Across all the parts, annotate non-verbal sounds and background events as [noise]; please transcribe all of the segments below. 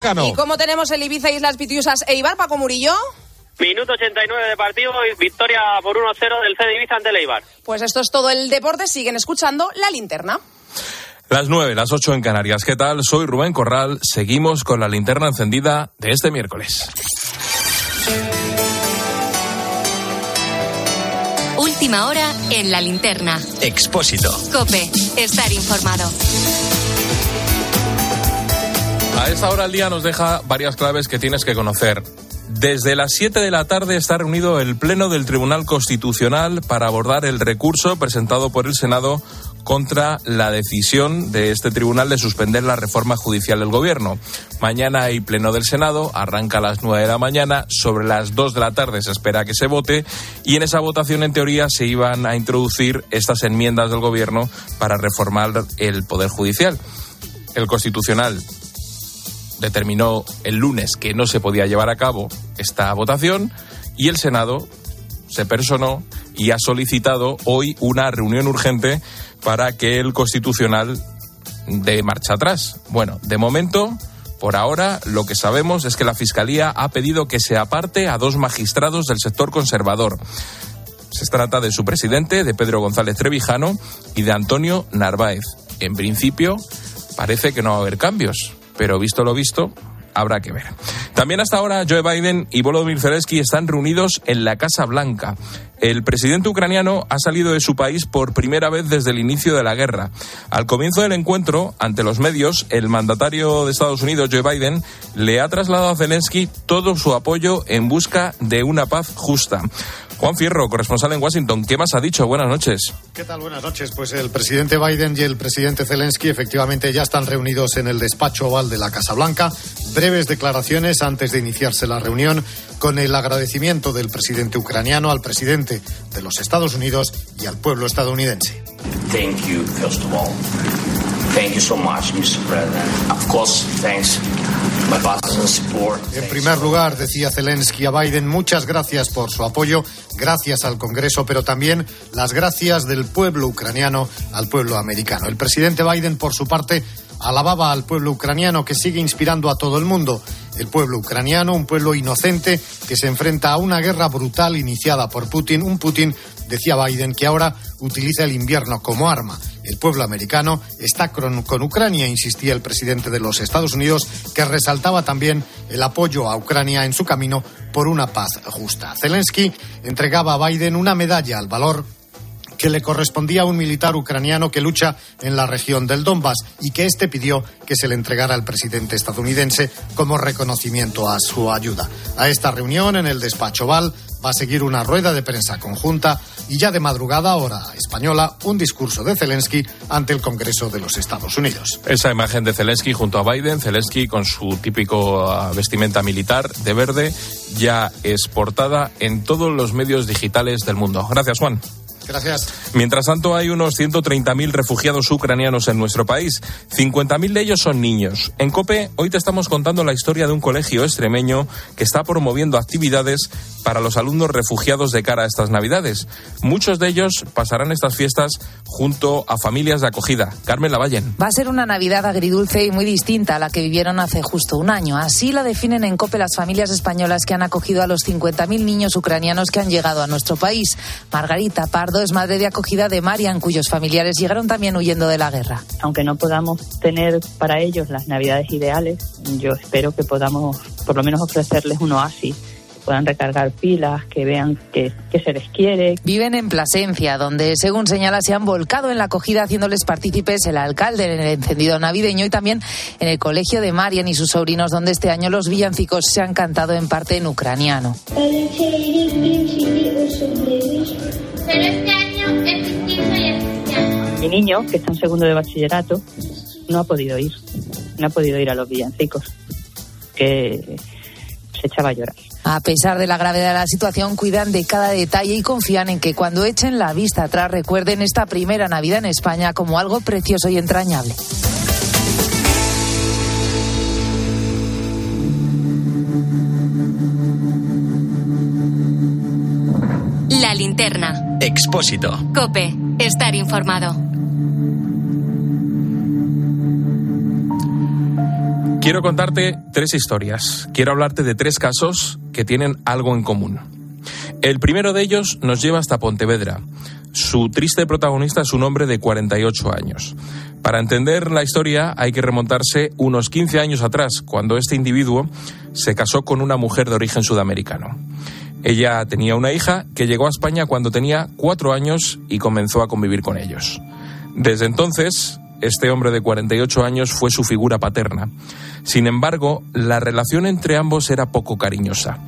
¿Y cómo tenemos el Ibiza Islas Pitiusas e Ibar, Paco Murillo? Minuto 89 de partido y victoria por 1-0 del C de Ibiza ante el Eibar. Pues esto es todo el deporte. Siguen escuchando la linterna. Las 9, las 8 en Canarias. ¿Qué tal? Soy Rubén Corral. Seguimos con la linterna encendida de este miércoles. Última hora en la linterna. Expósito. Cope. Estar informado. A esta hora del día nos deja varias claves que tienes que conocer. Desde las 7 de la tarde está reunido el Pleno del Tribunal Constitucional para abordar el recurso presentado por el Senado contra la decisión de este tribunal de suspender la reforma judicial del gobierno. Mañana hay pleno del Senado, arranca a las 9 de la mañana, sobre las 2 de la tarde se espera que se vote y en esa votación en teoría se iban a introducir estas enmiendas del gobierno para reformar el poder judicial. El constitucional determinó el lunes que no se podía llevar a cabo esta votación y el Senado se personó y ha solicitado hoy una reunión urgente para que el Constitucional dé marcha atrás. Bueno, de momento, por ahora, lo que sabemos es que la Fiscalía ha pedido que se aparte a dos magistrados del sector conservador. Se trata de su presidente, de Pedro González Trevijano, y de Antonio Narváez. En principio, parece que no va a haber cambios pero visto lo visto, habrá que ver. También hasta ahora Joe Biden y Volodymyr Zelensky están reunidos en la Casa Blanca. El presidente ucraniano ha salido de su país por primera vez desde el inicio de la guerra. Al comienzo del encuentro, ante los medios, el mandatario de Estados Unidos, Joe Biden, le ha trasladado a Zelensky todo su apoyo en busca de una paz justa. Juan Fierro, corresponsal en Washington, ¿qué más ha dicho? Buenas noches. ¿Qué tal? Buenas noches. Pues el presidente Biden y el presidente Zelensky efectivamente ya están reunidos en el despacho oval de la Casa Blanca. Breves declaraciones antes de iniciarse la reunión con el agradecimiento del presidente ucraniano al presidente de los Estados Unidos y al pueblo estadounidense. Thank you, first of all. Thank you so much, Mr. President. Of course, thanks en primer lugar, decía Zelensky a Biden, muchas gracias por su apoyo, gracias al Congreso, pero también las gracias del pueblo ucraniano al pueblo americano. El presidente Biden, por su parte, alababa al pueblo ucraniano que sigue inspirando a todo el mundo. El pueblo ucraniano, un pueblo inocente que se enfrenta a una guerra brutal iniciada por Putin, un Putin, decía Biden, que ahora utiliza el invierno como arma. El pueblo americano está con, Ucrania, insistía el presidente de los Estados Unidos, que resaltaba también el apoyo a Ucrania en su camino por una paz justa. Zelensky entregaba a Biden una medalla al valor que le correspondía a un militar ucraniano que lucha en la región del Donbass y que éste pidió que se le entregara al presidente estadounidense como reconocimiento a su ayuda. A esta reunión en el despacho Val va a seguir una rueda de prensa conjunta y ya de madrugada, hora española, un discurso de Zelensky ante el Congreso de los Estados Unidos. Esa imagen de Zelensky junto a Biden, Zelensky con su típico ah, vestimenta militar de verde, ya es portada en todos los medios digitales del mundo. Gracias, Juan. Gracias. Mientras tanto, hay unos 130.000 refugiados ucranianos en nuestro país. 50.000 de ellos son niños. En COPE, hoy te estamos contando la historia de un colegio extremeño que está promoviendo actividades para los alumnos refugiados de cara a estas Navidades. Muchos de ellos pasarán estas fiestas junto a familias de acogida. Carmen Lavallen. Va a ser una Navidad agridulce y muy distinta a la que vivieron hace justo un año. Así la definen en COPE las familias españolas que han acogido a los 50.000 niños ucranianos que han llegado a nuestro país. Margarita Pardo es madre de acogida de Marian, cuyos familiares llegaron también huyendo de la guerra. Aunque no podamos tener para ellos las navidades ideales, yo espero que podamos por lo menos ofrecerles un oasis puedan recargar pilas, que vean que, que, se les quiere. Viven en Plasencia, donde, según señala, se han volcado en la acogida haciéndoles partícipes el alcalde en el encendido navideño y también en el colegio de Marian y sus sobrinos, donde este año los villancicos se han cantado en parte en ucraniano. Mi niño, que está en segundo de bachillerato, no ha podido ir. No ha podido ir a los villancicos. Que se echaba a llorar. A pesar de la gravedad de la situación, cuidan de cada detalle y confían en que cuando echen la vista atrás recuerden esta primera Navidad en España como algo precioso y entrañable. La linterna. Expósito. Cope. Estar informado. Quiero contarte tres historias. Quiero hablarte de tres casos que tienen algo en común. El primero de ellos nos lleva hasta Pontevedra. Su triste protagonista es un hombre de 48 años. Para entender la historia hay que remontarse unos 15 años atrás, cuando este individuo se casó con una mujer de origen sudamericano. Ella tenía una hija que llegó a España cuando tenía cuatro años y comenzó a convivir con ellos. Desde entonces, este hombre de 48 años fue su figura paterna. Sin embargo, la relación entre ambos era poco cariñosa.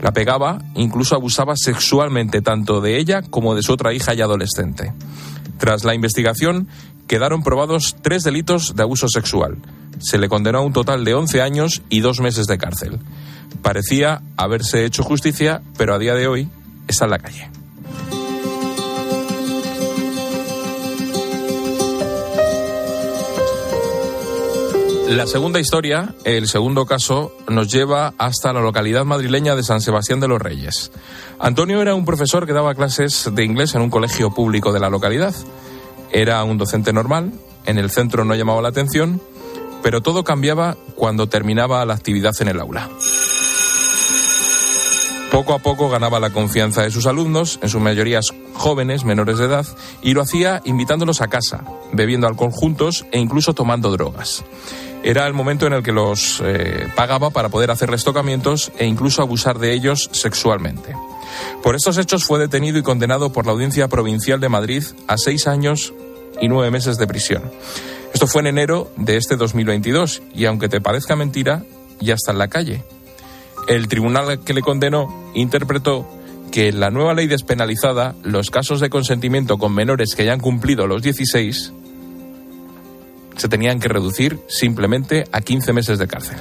La pegaba, incluso abusaba sexualmente tanto de ella como de su otra hija y adolescente. Tras la investigación, quedaron probados tres delitos de abuso sexual. Se le condenó a un total de 11 años y dos meses de cárcel. Parecía haberse hecho justicia, pero a día de hoy está en la calle. La segunda historia, el segundo caso, nos lleva hasta la localidad madrileña de San Sebastián de los Reyes. Antonio era un profesor que daba clases de inglés en un colegio público de la localidad. Era un docente normal, en el centro no llamaba la atención, pero todo cambiaba cuando terminaba la actividad en el aula. Poco a poco ganaba la confianza de sus alumnos, en su mayoría jóvenes, menores de edad, y lo hacía invitándolos a casa, bebiendo alcohol juntos e incluso tomando drogas. Era el momento en el que los eh, pagaba para poder hacerles tocamientos e incluso abusar de ellos sexualmente. Por estos hechos fue detenido y condenado por la Audiencia Provincial de Madrid a seis años y nueve meses de prisión. Esto fue en enero de este 2022 y aunque te parezca mentira, ya está en la calle. El tribunal que le condenó interpretó que en la nueva ley despenalizada los casos de consentimiento con menores que hayan cumplido los 16 se tenían que reducir simplemente a 15 meses de cárcel.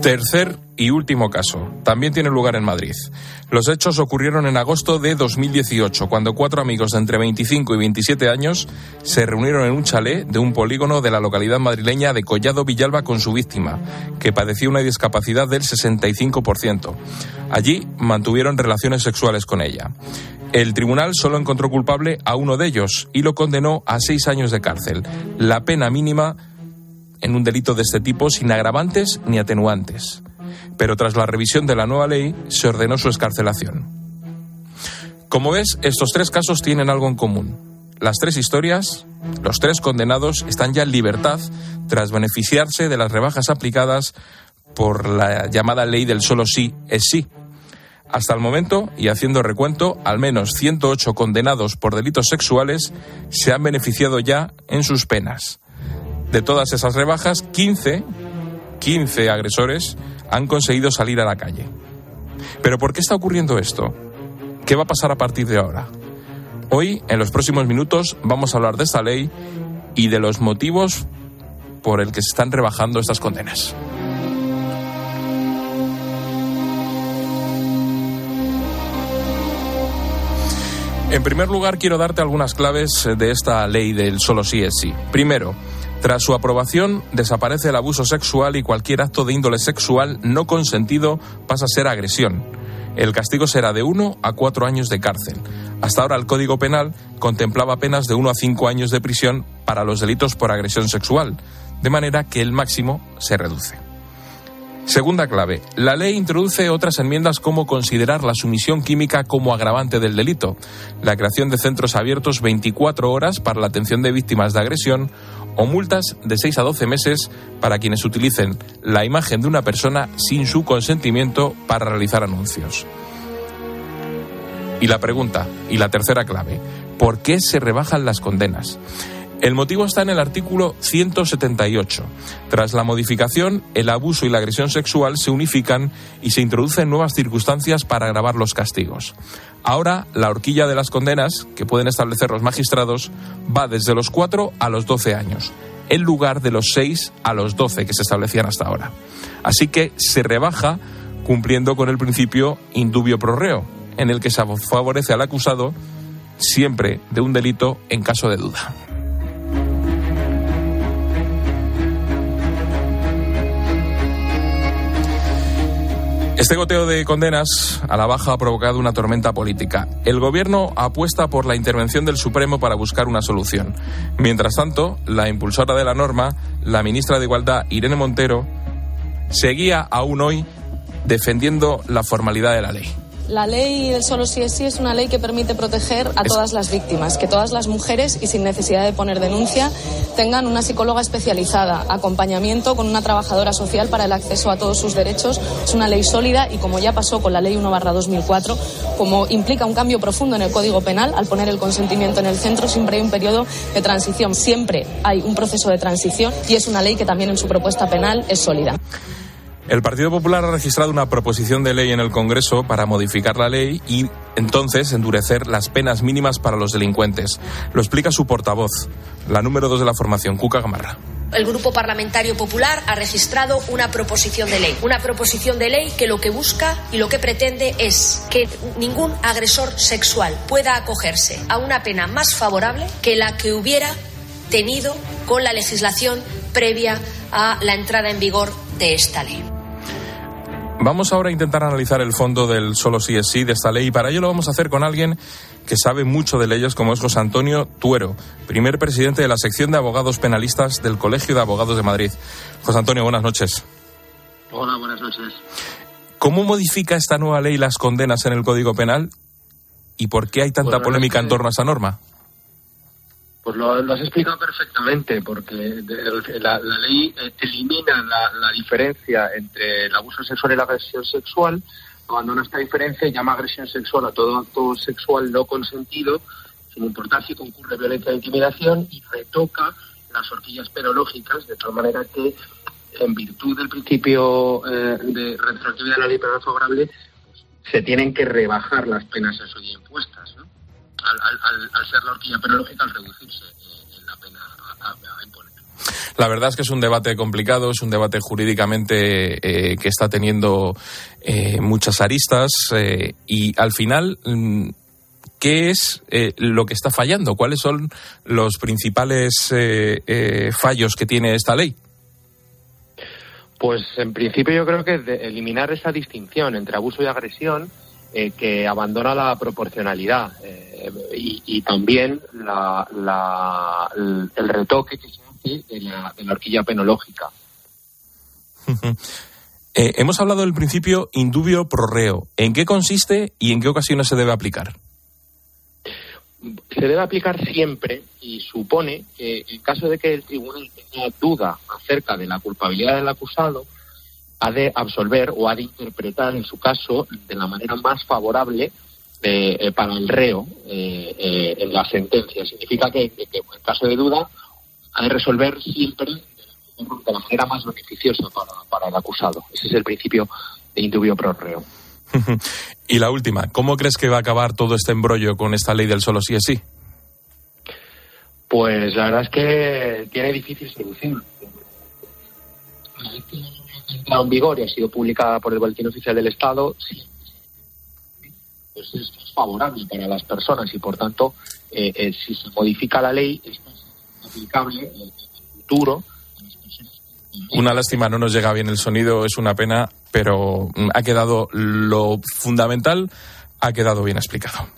Tercer y último caso, también tiene lugar en Madrid. Los hechos ocurrieron en agosto de 2018, cuando cuatro amigos de entre 25 y 27 años se reunieron en un chalet de un polígono de la localidad madrileña de Collado Villalba con su víctima, que padecía una discapacidad del 65%. Allí mantuvieron relaciones sexuales con ella. El tribunal solo encontró culpable a uno de ellos y lo condenó a seis años de cárcel, la pena mínima en un delito de este tipo sin agravantes ni atenuantes. Pero tras la revisión de la nueva ley se ordenó su escarcelación. Como ves, estos tres casos tienen algo en común. Las tres historias, los tres condenados están ya en libertad tras beneficiarse de las rebajas aplicadas por la llamada ley del solo sí es sí. Hasta el momento, y haciendo recuento, al menos 108 condenados por delitos sexuales se han beneficiado ya en sus penas. De todas esas rebajas, 15, 15 agresores han conseguido salir a la calle. Pero ¿por qué está ocurriendo esto? ¿Qué va a pasar a partir de ahora? Hoy, en los próximos minutos, vamos a hablar de esta ley y de los motivos por el que se están rebajando estas condenas. En primer lugar, quiero darte algunas claves de esta ley del solo sí es sí. Primero, tras su aprobación, desaparece el abuso sexual y cualquier acto de índole sexual no consentido pasa a ser agresión. El castigo será de uno a cuatro años de cárcel. Hasta ahora el Código Penal contemplaba penas de uno a cinco años de prisión para los delitos por agresión sexual, de manera que el máximo se reduce. Segunda clave. La ley introduce otras enmiendas como considerar la sumisión química como agravante del delito, la creación de centros abiertos 24 horas para la atención de víctimas de agresión o multas de 6 a 12 meses para quienes utilicen la imagen de una persona sin su consentimiento para realizar anuncios. Y la pregunta, y la tercera clave, ¿por qué se rebajan las condenas? El motivo está en el artículo 178. Tras la modificación, el abuso y la agresión sexual se unifican y se introducen nuevas circunstancias para agravar los castigos. Ahora, la horquilla de las condenas, que pueden establecer los magistrados, va desde los 4 a los 12 años, en lugar de los 6 a los 12 que se establecían hasta ahora. Así que se rebaja cumpliendo con el principio indubio pro reo, en el que se favorece al acusado siempre de un delito en caso de duda. Este goteo de condenas a la baja ha provocado una tormenta política. El gobierno apuesta por la intervención del Supremo para buscar una solución. Mientras tanto, la impulsora de la norma, la ministra de Igualdad, Irene Montero, seguía aún hoy defendiendo la formalidad de la ley. La ley del solo sí es sí es una ley que permite proteger a todas las víctimas, que todas las mujeres y sin necesidad de poner denuncia tengan una psicóloga especializada, acompañamiento con una trabajadora social para el acceso a todos sus derechos. Es una ley sólida y como ya pasó con la ley 1 2004, como implica un cambio profundo en el Código Penal, al poner el consentimiento en el centro siempre hay un periodo de transición, siempre hay un proceso de transición y es una ley que también en su propuesta penal es sólida. El Partido Popular ha registrado una proposición de ley en el Congreso para modificar la ley y entonces endurecer las penas mínimas para los delincuentes. Lo explica su portavoz, la número dos de la formación, Cuca Gamarra. El Grupo Parlamentario Popular ha registrado una proposición de ley. Una proposición de ley que lo que busca y lo que pretende es que ningún agresor sexual pueda acogerse a una pena más favorable que la que hubiera tenido con la legislación previa a la entrada en vigor de esta ley. Vamos ahora a intentar analizar el fondo del solo sí es sí de esta ley y para ello lo vamos a hacer con alguien que sabe mucho de leyes como es José Antonio Tuero, primer presidente de la sección de abogados penalistas del Colegio de Abogados de Madrid. José Antonio, buenas noches. Hola, buenas noches. ¿Cómo modifica esta nueva ley las condenas en el Código Penal y por qué hay tanta Pues polémica en torno a esa norma? Pues lo, has explicado perfectamente, porque la, ley elimina la, diferencia entre el abuso sexual y la agresión sexual, abandona esta diferencia llama agresión sexual a todo acto sexual no consentido, sin importar si concurre violencia o intimidación, y retoca las horquillas perológicas, de tal manera que, en virtud del principio eh, de retroactividad de la ley penal favorable, se tienen que rebajar las penas a su día impuestas. Al, al- al- al ser la horquilla penológica, al reducirse eh, en la pena a, a- a imponer. La verdad es que es un debate complicado, es un debate jurídicamente eh, que está teniendo eh, muchas aristas eh, y al final, mm, ¿qué es eh, lo que está fallando? ¿Cuáles son los principales eh, eh, fallos que tiene esta ley? Pues en principio yo creo que de eliminar esa distinción entre abuso y agresión eh, que abandona la proporcionalidad eh, y, y también la- la- el, el retoque que se hace de la, de la horquilla penológica. [laughs] Eh, hemos hablado del principio indubio pro reo. ¿En qué consiste y en qué ocasiones se debe aplicar? se debe aplicar siempre y supone que en caso de que el tribunal tenga duda acerca de la culpabilidad del acusado, ha de absolver o ha de interpretar en su caso de la manera más favorable eh, eh, para el reo eh, en la sentencia. Significa que, que- que en caso de duda ha de resolver siempre de la, de la manera más beneficiosa para, para el acusado. Ese es el principio de indubio pro reo. [laughs] y la última, ¿cómo crees que va a acabar todo este embrollo con esta ley del solo sí es sí? Pues la verdad es que tiene difícil solución. Entrado en vigor y ha sido publicada por el Boletín Oficial del Estado, sí, pues esto es favorable para las personas y por tanto, eh, eh, si se modifica la ley, es aplicable eh, en el futuro. Una lástima, no nos llega bien el sonido, es una pena, pero mm, ha quedado lo fundamental, ha quedado bien explicado.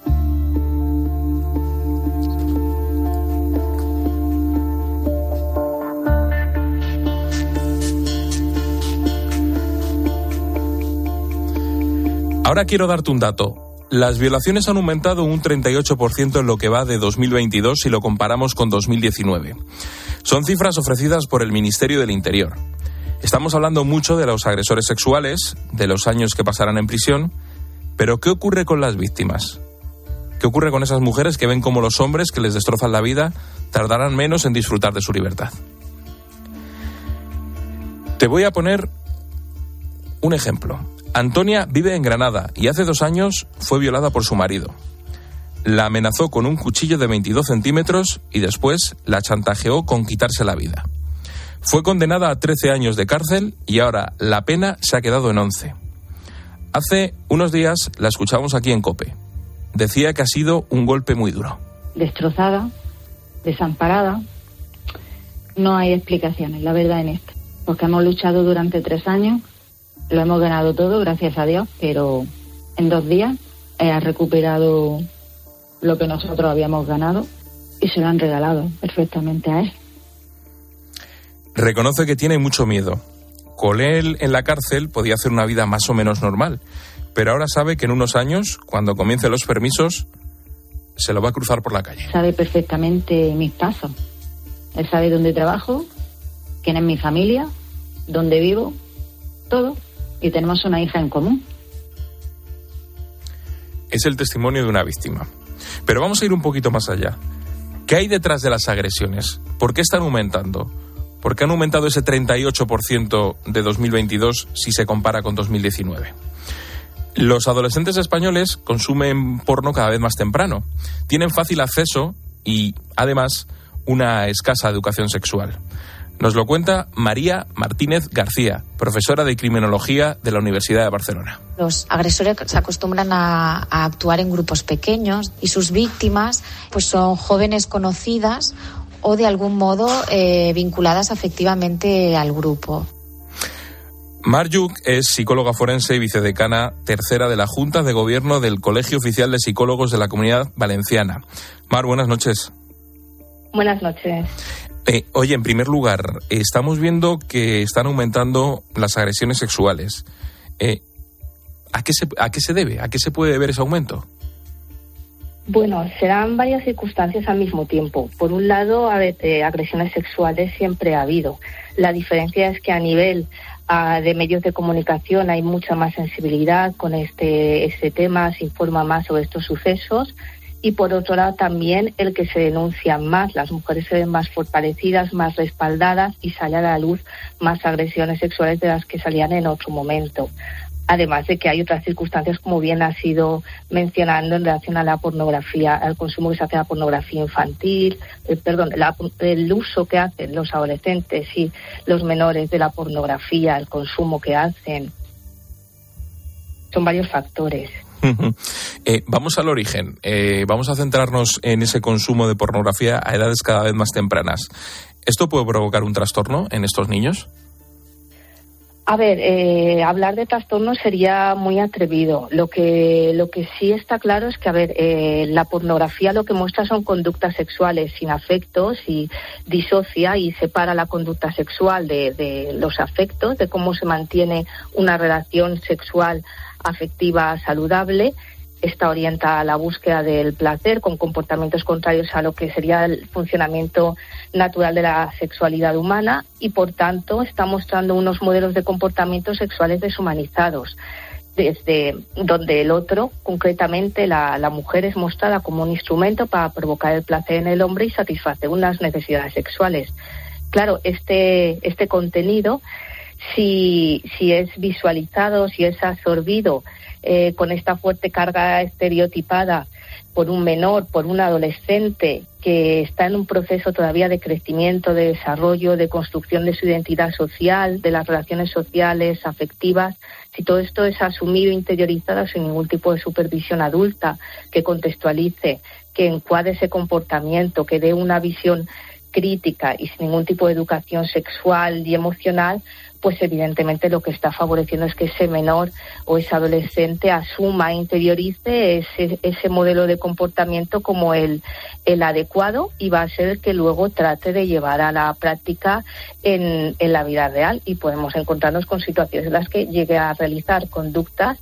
Ahora quiero darte un dato. Las violaciones han aumentado un 38% en lo que va de 2022 si lo comparamos con 2019. Son cifras ofrecidas por el Ministerio del Interior. Estamos hablando mucho de los agresores sexuales, de los años que pasarán en prisión, pero ¿qué ocurre con las víctimas? ¿Qué ocurre con esas mujeres que ven como los hombres que les destrozan la vida tardarán menos en disfrutar de su libertad? Te voy a poner un ejemplo. Antonia vive en Granada y hace dos años fue violada por su marido. La amenazó con un cuchillo de 22 centímetros y después la chantajeó con quitarse la vida. Fue condenada a 13 años de cárcel y ahora la pena se ha quedado en 11. Hace unos días la escuchamos aquí en Cope. Decía que ha sido un golpe muy duro. destrozada, desamparada. No hay explicaciones, la verdad, en esto. Porque hemos luchado durante tres años, lo hemos ganado todo, gracias a Dios, pero en dos días ha recuperado lo que nosotros habíamos ganado y se lo han regalado perfectamente a él. Reconoce que tiene mucho miedo. Con él en la cárcel podía hacer una vida más o menos normal, pero ahora sabe que en unos años, cuando comience los permisos, se lo va a cruzar por la calle. Sabe perfectamente mis pasos. Él sabe dónde trabajo, quién es mi familia, dónde vivo, todo. Y tenemos una hija en común. Es el testimonio de una víctima. Pero vamos a ir un poquito más allá. ¿Qué hay detrás de las agresiones? ¿Por qué están aumentando? ¿Por qué han aumentado ese 38% de 2022 si se compara con 2019? Los adolescentes españoles consumen porno cada vez más temprano. Tienen fácil acceso y, además, una escasa educación sexual. Nos lo cuenta María Martínez García, profesora de criminología de la Universidad de Barcelona. Los agresores se acostumbran a, a, actuar en grupos pequeños y sus víctimas pues son jóvenes conocidas o de algún modo eh, vinculadas afectivamente al grupo. Marjuk es psicóloga forense y vicedecana tercera de la Junta de Gobierno del Colegio Oficial de Psicólogos de la Comunidad Valenciana. Mar, buenas noches. Buenas noches. Eh, oye, en primer lugar, estamos viendo que están aumentando las agresiones sexuales. Eh, ¿a, qué se, ¿A qué se debe? ¿A qué se puede deber ese aumento? Bueno, serán varias circunstancias al mismo tiempo. Por un lado, eh, agresiones sexuales siempre ha habido. La diferencia es que a nivel uh, de medios de comunicación hay mucha más sensibilidad con este, este tema, se informa más sobre estos sucesos. Y por otro lado, también el que se denuncian más, las mujeres se ven más fortalecidas, más respaldadas y sale a la luz más agresiones sexuales de las que salían en otro momento además de que hay otras circunstancias, como bien ha sido mencionando, en relación a la pornografía, al consumo que se hace de la pornografía infantil, eh, perdón, el uso que hacen los adolescentes y los menores de la pornografía, el consumo que hacen. Son varios factores. Eh, vamos al origen. Eh, vamos a centrarnos en ese consumo de pornografía a edades cada vez más tempranas. ¿Esto puede provocar un trastorno en estos niños? A ver, eh, hablar de trastorno sería muy atrevido. Lo que, lo que sí está claro es que, a ver, eh, la pornografía lo que muestra son conductas sexuales sin afectos y disocia y separa la conducta sexual de, de los afectos, de cómo se mantiene una relación sexual afectiva saludable está orientada a la búsqueda del placer con comportamientos contrarios a lo que sería el funcionamiento natural de la sexualidad humana y por tanto está mostrando unos modelos de comportamientos sexuales deshumanizados desde donde el otro, concretamente la, la, mujer, es mostrada como un instrumento para provocar el placer en el hombre y satisfacer unas necesidades sexuales. Claro, este, este contenido, si, si es visualizado, si es absorbido eh, con esta fuerte carga estereotipada por un menor, por un adolescente que está en un proceso todavía de crecimiento, de desarrollo, de construcción de su identidad social, de las relaciones sociales, afectivas, si todo esto es asumido interiorizado sin ningún tipo de supervisión adulta que contextualice, que encuadre ese comportamiento, que dé una visión crítica y sin ningún tipo de educación sexual y emocional, pues evidentemente lo que está favoreciendo es que ese menor o ese adolescente asuma, interiorice ese, ese modelo de comportamiento como el, el adecuado y va a ser el que luego trate de llevar a la práctica en, en la vida real y podemos encontrarnos con situaciones en las que llegue a realizar conductas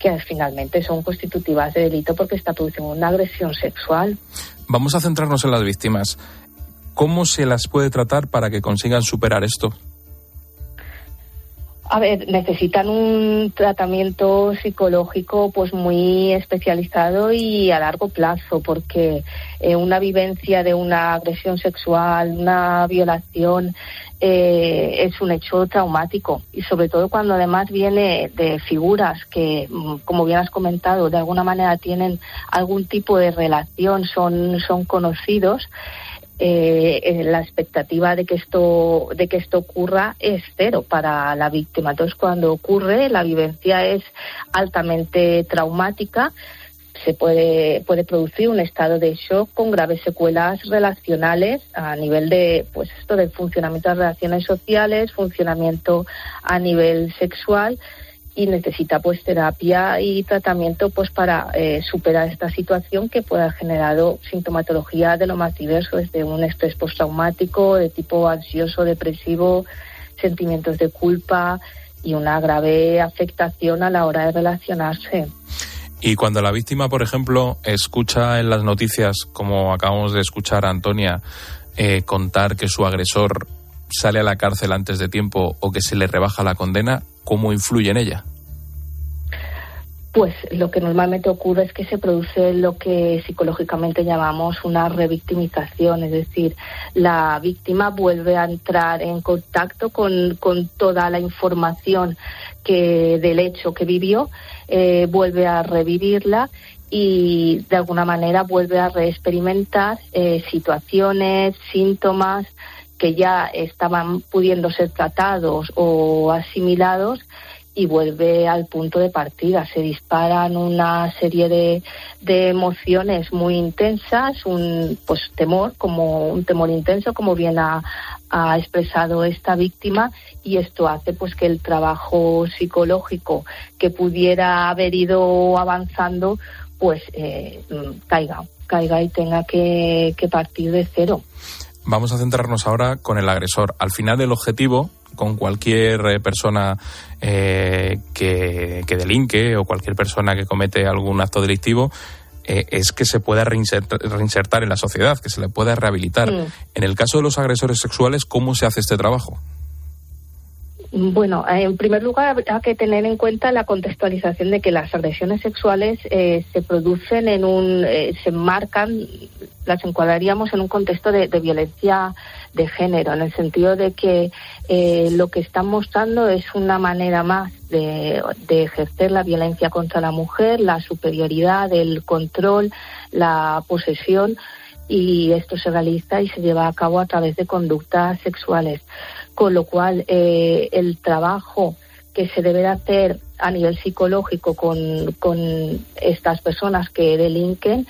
que finalmente son constitutivas de delito porque está produciendo una agresión sexual. Vamos a centrarnos en las víctimas. ¿Cómo se las puede tratar para que consigan superar esto? A ver, necesitan un tratamiento psicológico pues muy especializado y a largo plazo, porque eh, una vivencia de una agresión sexual, una violación, eh, es un hecho traumático. Y sobre todo cuando además viene de figuras que, mm, como bien has comentado, de alguna manera tienen algún tipo de relación, son, son conocidos eh, la expectativa de que esto de que esto ocurra es cero para la víctima. Entonces, cuando ocurre, la vivencia es altamente traumática. Se puede, puede producir un estado de shock con graves secuelas relacionales a nivel de, pues esto del funcionamiento de relaciones sociales, funcionamiento a nivel sexual y necesita pues terapia y tratamiento pues para eh, superar esta situación que puede haber generado sintomatología de lo más diverso, desde un estrés postraumático de tipo ansioso, depresivo, sentimientos de culpa y una grave afectación a la hora de relacionarse. Y cuando la víctima, por ejemplo, escucha en las noticias, como acabamos de escuchar a Antonia, eh, contar que su agresor sale a la cárcel antes de tiempo o que se le rebaja la condena, ¿cómo influye en ella? Pues lo que normalmente ocurre es que se produce lo que psicológicamente llamamos una revictimización, es decir, la víctima vuelve a entrar en contacto con, toda la información que del hecho que vivió, eh, vuelve a revivirla y de alguna manera vuelve a reexperimentar eh, situaciones, síntomas que ya estaban pudiendo ser tratados o asimilados y vuelve al punto de partida. Se disparan una serie de, emociones muy intensas, un pues temor, como un temor intenso, como bien ha, expresado esta víctima, y esto hace pues que el trabajo psicológico que pudiera haber ido avanzando, pues eh, caiga, caiga y tenga que partir de cero. Vamos a centrarnos ahora con el agresor. Al final el objetivo con cualquier eh, persona eh, que, delinque o cualquier persona que comete algún acto delictivo eh, es que se pueda reinsertar, en la sociedad, que se le pueda rehabilitar. Mm. En el caso de los agresores sexuales, ¿cómo se hace este trabajo? Bueno, en primer lugar hay que tener en cuenta la contextualización de que las agresiones sexuales eh, se producen en un, eh, se enmarcan, las encuadraríamos en un contexto de, violencia de género, en el sentido de que eh, lo que están mostrando es una manera más de, ejercer la violencia contra la mujer, la superioridad, el control, la posesión, y esto se realiza y se lleva a cabo a través de conductas sexuales con lo cual eh, el trabajo que se debe de hacer a nivel psicológico con, con estas personas que delinquen,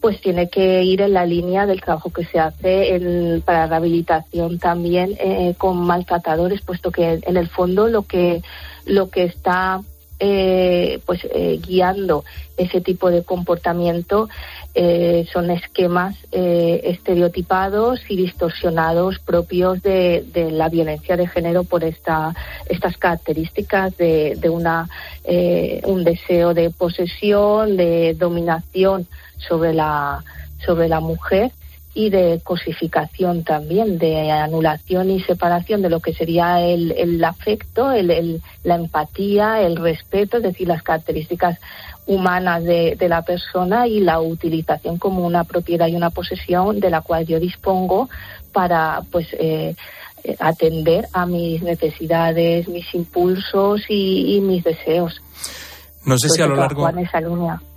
pues tiene que ir en la línea del trabajo que se hace en, para rehabilitación también eh, con maltratadores, puesto que en el fondo lo que lo que está eh, pues eh, guiando ese tipo de comportamiento eh, son esquemas eh, estereotipados y distorsionados propios de, la violencia de género por esta, estas características de, de una, eh, un deseo de posesión, de dominación sobre la, sobre la mujer y de cosificación también, de anulación y separación de lo que sería el, el afecto, el, la empatía, el respeto, es decir, las características humanas de, de, la persona y la utilización como una propiedad y una posesión de la cual yo dispongo para pues eh, atender a mis necesidades, mis impulsos y, y mis deseos. No sé, si a lo largo,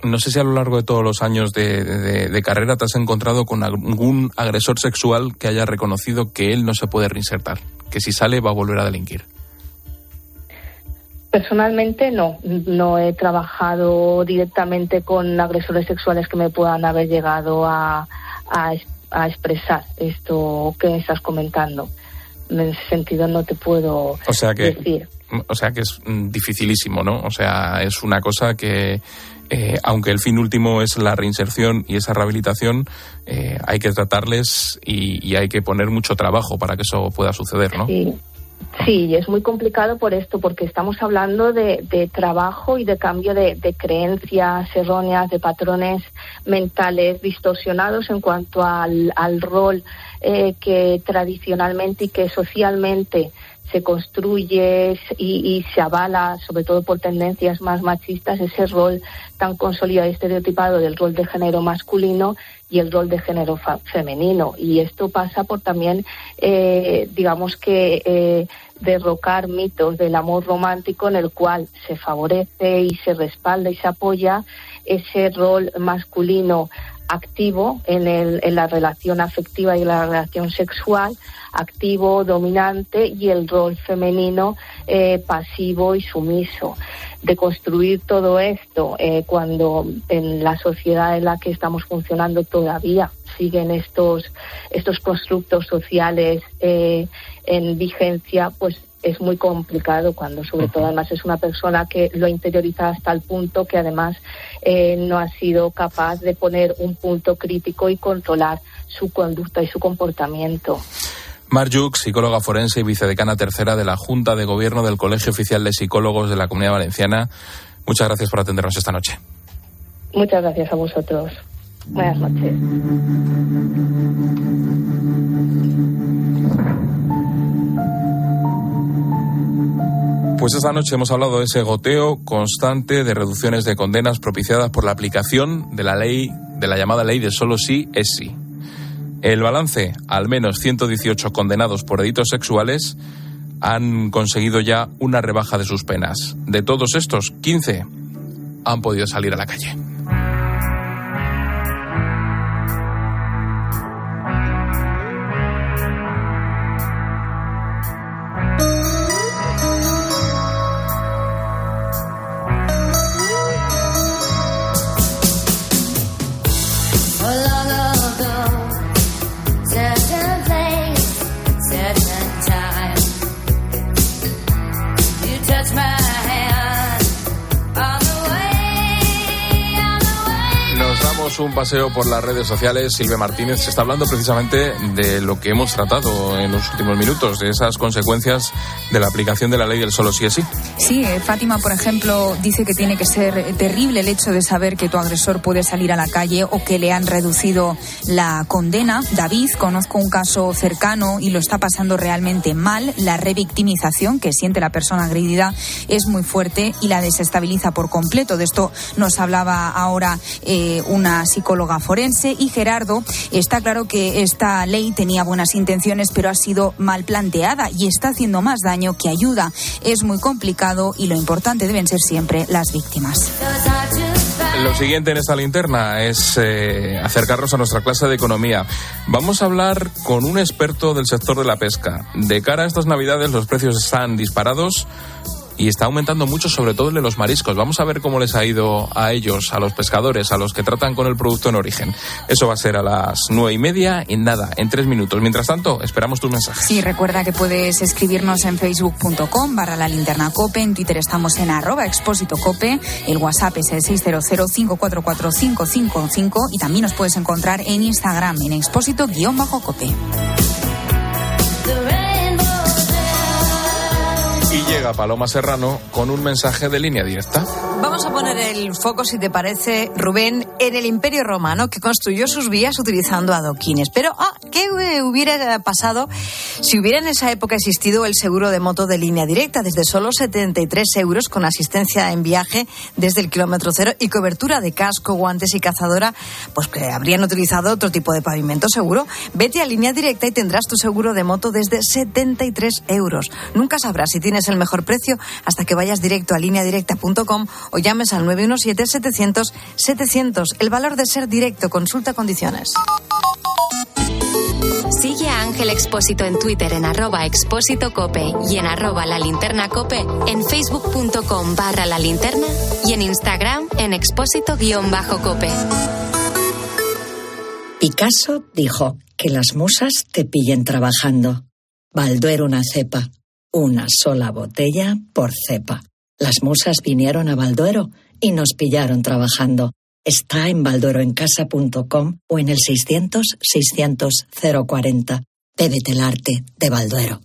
no sé si a lo largo de todos los años de, de, carrera te has encontrado con algún agresor sexual que haya reconocido que él no se puede reinsertar, que si sale va a volver a delinquir. Personalmente no, no he trabajado directamente con agresores sexuales que me puedan haber llegado a, a, a expresar esto que estás comentando. En ese sentido no te puedo o sea que, decir o sea que es mm, dificilísimo, ¿no? O sea, es una cosa que, eh, aunque el fin último es la reinserción y esa rehabilitación, eh, hay que tratarles y, hay que poner mucho trabajo para que eso pueda suceder, ¿no? Sí. Sí, es muy complicado por esto, porque estamos hablando de, trabajo y de cambio de, creencias erróneas, de patrones mentales distorsionados en cuanto al, rol eh, que tradicionalmente y que socialmente se construye y, se avala, sobre todo por tendencias más machistas, ese rol tan consolidado y estereotipado del rol de género masculino y el rol de género femenino. Y esto pasa por también, eh, digamos que, eh, derrocar mitos del amor romántico en el cual se favorece y se respalda y se apoya ese rol masculino activo en, el, en la relación afectiva y la relación sexual, activo, dominante, y el rol femenino eh, pasivo y sumiso. De construir todo esto eh, cuando en la sociedad en la que estamos funcionando todavía siguen estos, estos constructos sociales eh, en vigencia, pues es muy complicado cuando sobre todo además es una persona que lo interioriza hasta el punto que además eh, no ha sido capaz de poner un punto crítico y controlar su conducta y su comportamiento. Marjuk, psicóloga forense y vicedecana tercera de la Junta de Gobierno del Colegio Oficial de Psicólogos de la Comunidad Valenciana. Muchas gracias por atendernos esta noche. Muchas gracias a vosotros. Buenas noches. Pues esta noche hemos hablado de ese goteo constante de reducciones de condenas propiciadas por la aplicación de la ley, de la llamada ley de solo sí es sí. El balance, al menos 118 condenados por delitos sexuales han conseguido ya una rebaja de sus penas. De todos estos, 15 han podido salir a la calle. Un paseo por las redes sociales, Silvia Martínez se está hablando precisamente de lo que hemos tratado en los últimos minutos, de esas consecuencias de la aplicación de la ley del solo sí es sí. Sí, eh, Fátima, por ejemplo, dice que tiene que ser terrible el hecho de saber que tu agresor puede salir a la calle o que le han reducido la condena. David, conozco un caso cercano y lo está pasando realmente mal. La revictimización que siente la persona agredida es muy fuerte y la desestabiliza por completo. De esto nos hablaba ahora eh, una psicóloga forense y Gerardo está claro que esta ley tenía buenas intenciones pero ha sido mal planteada y está haciendo más daño que ayuda. Es muy complicado y lo importante deben ser siempre las víctimas. Lo siguiente en esta linterna es eh, acercarnos a nuestra clase de economía. Vamos a hablar con un experto del sector de la pesca. De cara a estas navidades los precios están disparados y está aumentando mucho, sobre todo el de los mariscos. Vamos a ver cómo les ha ido a ellos, a los pescadores, a los que tratan con el producto en origen. Eso va a ser a las nueve y media, en nada, en tres minutos. Mientras tanto, esperamos tus mensajes. Sí, recuerda que puedes escribirnos en facebook.com barra la linterna cope, en Twitter estamos en arroba expósito cope, el WhatsApp es el 600-544-555 y también nos puedes encontrar en Instagram en expósito-cope. Y llega Paloma Serrano con un mensaje de línea directa. Vamos a poner el foco, si te parece, Rubén, en el Imperio Romano que construyó sus vías utilizando adoquines. Pero, ah, ¿qué hubiera pasado si hubiera en esa época existido el seguro de moto de línea directa desde solo 73 euros con asistencia en viaje desde el kilómetro cero y cobertura de casco, guantes y cazadora? Pues que habrían utilizado otro tipo de pavimento seguro. Vete a línea directa y tendrás tu seguro de moto desde 73 euros. Nunca sabrás si tienes el mejor precio hasta que vayas directo a lineadirecta.com o llames al 917-700-700. El valor de ser directo. Consulta condiciones. Sigue a Ángel Expósito en Twitter en arroba expósito cope y en arroba la linterna cope, en facebook.com barra la linterna y en Instagram en expósito guion bajo cope. Picasso dijo que las musas te pillen trabajando. Balduero una cepa, una sola botella por cepa. Las musas vinieron a Balduero y nos pillaron trabajando. Está en baldueroencasa.com o en el 600-600-040. Bébete el arte de Balduero.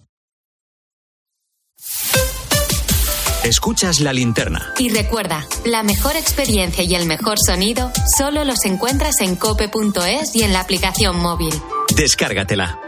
Escuchas la linterna. Y recuerda, la mejor experiencia y el mejor sonido solo los encuentras en cope.es y en la aplicación móvil. Descárgatela.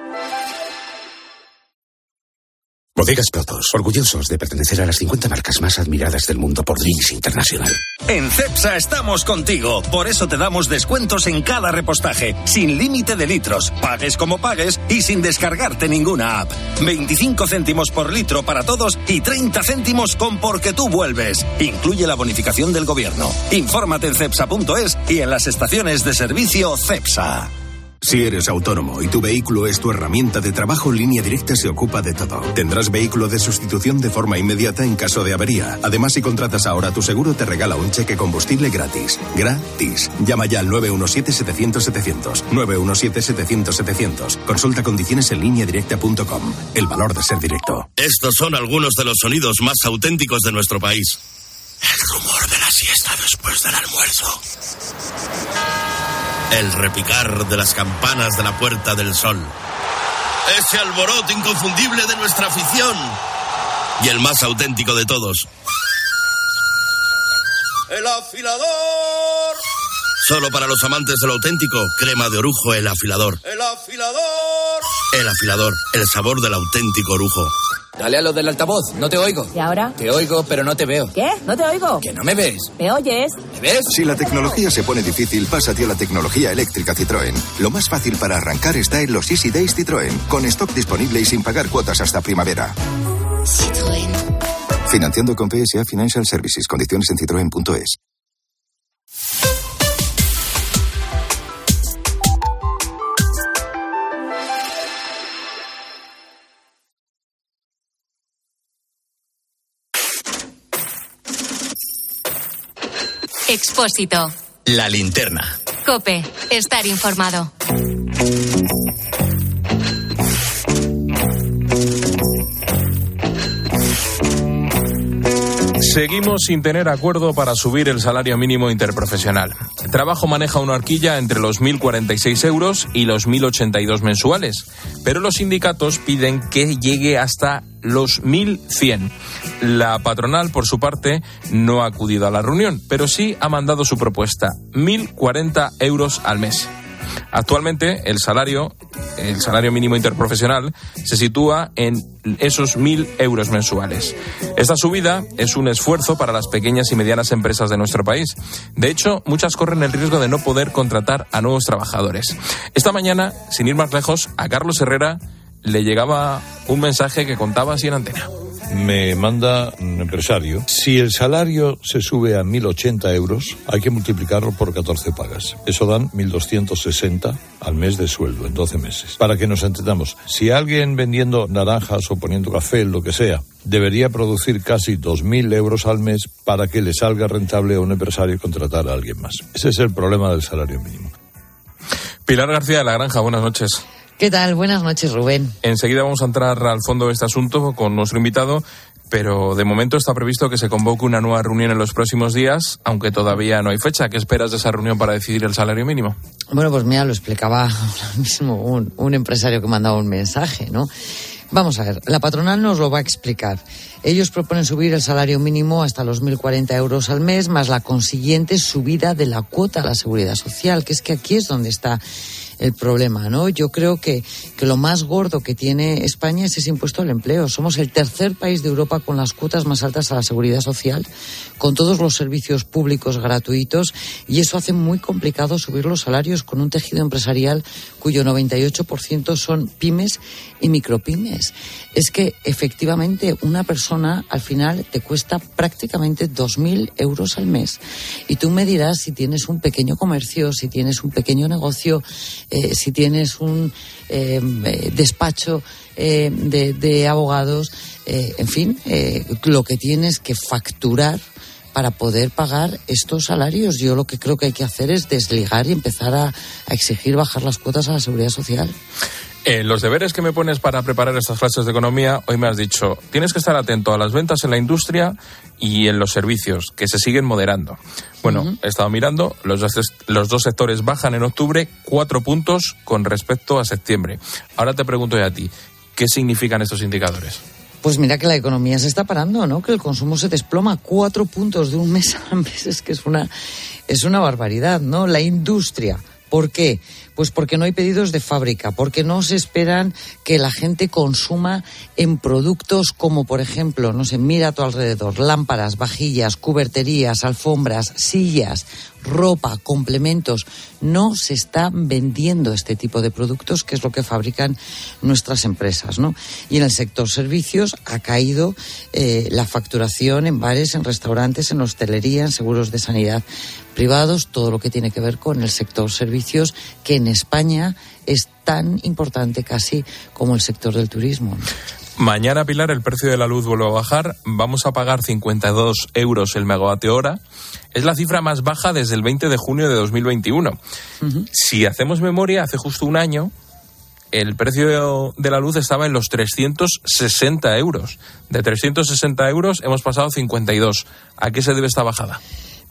Bodegas Protos, orgullosos de pertenecer a las 50 marcas más admiradas del mundo por Drinks Internacional. En CEPSA estamos contigo, por eso te damos descuentos en cada repostaje, sin límite de litros, pagues como pagues y sin descargarte ninguna app. 25 céntimos por litro para todos y 30 céntimos con porque tú vuelves. Incluye la bonificación del gobierno. Infórmate en cepsa.es y en las estaciones de servicio CEPSA. Si eres autónomo y tu vehículo es tu herramienta de trabajo, Línea Directa se ocupa de todo. Tendrás vehículo de sustitución de forma inmediata en caso de avería. Además, si contratas ahora tu seguro, te regala un cheque combustible gratis. Gratis. Llama ya al 917-700-700. 917-700-700. Consulta condiciones en lineadirecta.com. El valor de ser directo. Estos son algunos de los sonidos más auténticos de nuestro país. El rumor de la siesta después del almuerzo. El repicar de las campanas de la Puerta del Sol. Ese alboroto inconfundible de nuestra afición. Y el más auténtico de todos. El afilador. Solo para los amantes del auténtico, crema de orujo, el afilador. El afilador. El afilador, el sabor del auténtico orujo. Dale a lo del altavoz, no te oigo. ¿Y ahora? Te oigo, pero no te veo. ¿Qué? ¿No te oigo? Que no me ves. ¿Me oyes? ¿Me ves? Si la tecnología se pone difícil, pásate a la tecnología eléctrica Citroën. Lo más fácil para arrancar está en los Easy Days Citroën, con stock disponible y sin pagar cuotas hasta primavera. Citroën. Financiando con PSA Financial Services. Condiciones en citroen.es. Expósito. La linterna. Cope. Estar informado. Seguimos sin tener acuerdo para subir el salario mínimo interprofesional. Trabajo maneja una horquilla entre los 1.046 euros y los 1.082 mensuales, pero los sindicatos piden que llegue hasta los 1.100. La patronal, por su parte, no ha acudido a la reunión, pero sí ha mandado su propuesta, 1.040 euros al mes. Actualmente el salario, el salario mínimo interprofesional, se sitúa en esos mil euros mensuales. Esta subida es un esfuerzo para las pequeñas y medianas empresas de nuestro país. De hecho, muchas corren el riesgo de no poder contratar a nuevos trabajadores. Esta mañana, sin ir más lejos, a Carlos Herrera le llegaba un mensaje que contaba así en antena me manda un empresario, si el salario se sube a 1.080 euros, hay que multiplicarlo por 14 pagas. Eso dan 1.260 al mes de sueldo en 12 meses. Para que nos entendamos, si alguien vendiendo naranjas o poniendo café, lo que sea, debería producir casi 2.000 euros al mes para que le salga rentable a un empresario contratar a alguien más. Ese es el problema del salario mínimo. Pilar García de la Granja, buenas noches. ¿Qué tal? Buenas noches, Rubén. Enseguida vamos a entrar al fondo de este asunto con nuestro invitado, pero de momento está previsto que se convoque una nueva reunión en los próximos días, aunque todavía no hay fecha. ¿Qué esperas de esa reunión para decidir el salario mínimo? Bueno, pues mira, lo explicaba [laughs] ahora mismo un, un empresario que mandaba un mensaje, ¿no? Vamos a ver, la patronal nos lo va a explicar. Ellos proponen subir el salario mínimo hasta los 1.040 euros al mes, más la consiguiente subida de la cuota a la seguridad social, que es que aquí es donde está el problema, ¿no? Yo creo que, que lo más gordo que tiene España es ese impuesto al empleo. Somos el tercer país de Europa con las cuotas más altas a la seguridad social, con todos los servicios públicos gratuitos, y eso hace muy complicado subir los salarios con un tejido empresarial cuyo 98% son pymes y micropymes. Es que efectivamente una persona al final te cuesta prácticamente 2.000 euros al mes. Y tú me dirás si tienes un pequeño comercio, si tienes un pequeño negocio, eh, si tienes un eh, despacho eh, de, de, abogados, eh, en fin, eh, lo que tienes que facturar para poder pagar estos salarios. Yo lo que creo que hay que hacer es desligar y empezar a exigir bajar las cuotas a la seguridad social. Eh, los deberes que me pones para preparar estas clases de economía, hoy me has dicho, tienes que estar atento a las ventas en la industria y en los servicios, que se siguen moderando. Bueno, uh -huh. he estado mirando, los dos, los dos sectores bajan en octubre cuatro puntos con respecto a septiembre. Ahora te pregunto yo a ti, ¿qué significan estos indicadores? Pues mira que la economía se está parando, ¿no? Que el consumo se desploma cuatro puntos de un mes a mes, es que es una, es una barbaridad, ¿no? La industria. ¿Por qué? Pues porque no hay pedidos de fábrica, porque no se esperan que la gente consuma en productos como, por ejemplo, no sé, mira a tu alrededor, lámparas, vajillas, cuberterías, alfombras, sillas, ropa, complementos. No se están vendiendo este tipo de productos, que es lo que fabrican nuestras empresas, ¿no? Y en el sector servicios ha caído eh, la facturación en bares, en restaurantes, en hostelería, en seguros de sanidad privados, todo lo que tiene que ver con el sector servicios, que en España es tan importante casi como el sector del turismo. Mañana, Pilar, el precio de la luz vuelve a bajar. Vamos a pagar 52 euros el megavatio hora. Es la cifra más baja desde el 20 de junio de 2021. Si hacemos memoria, hace justo un año, el precio de la luz estaba en los 360 euros. De 360 euros hemos pasado a 52. ¿A qué se debe esta bajada?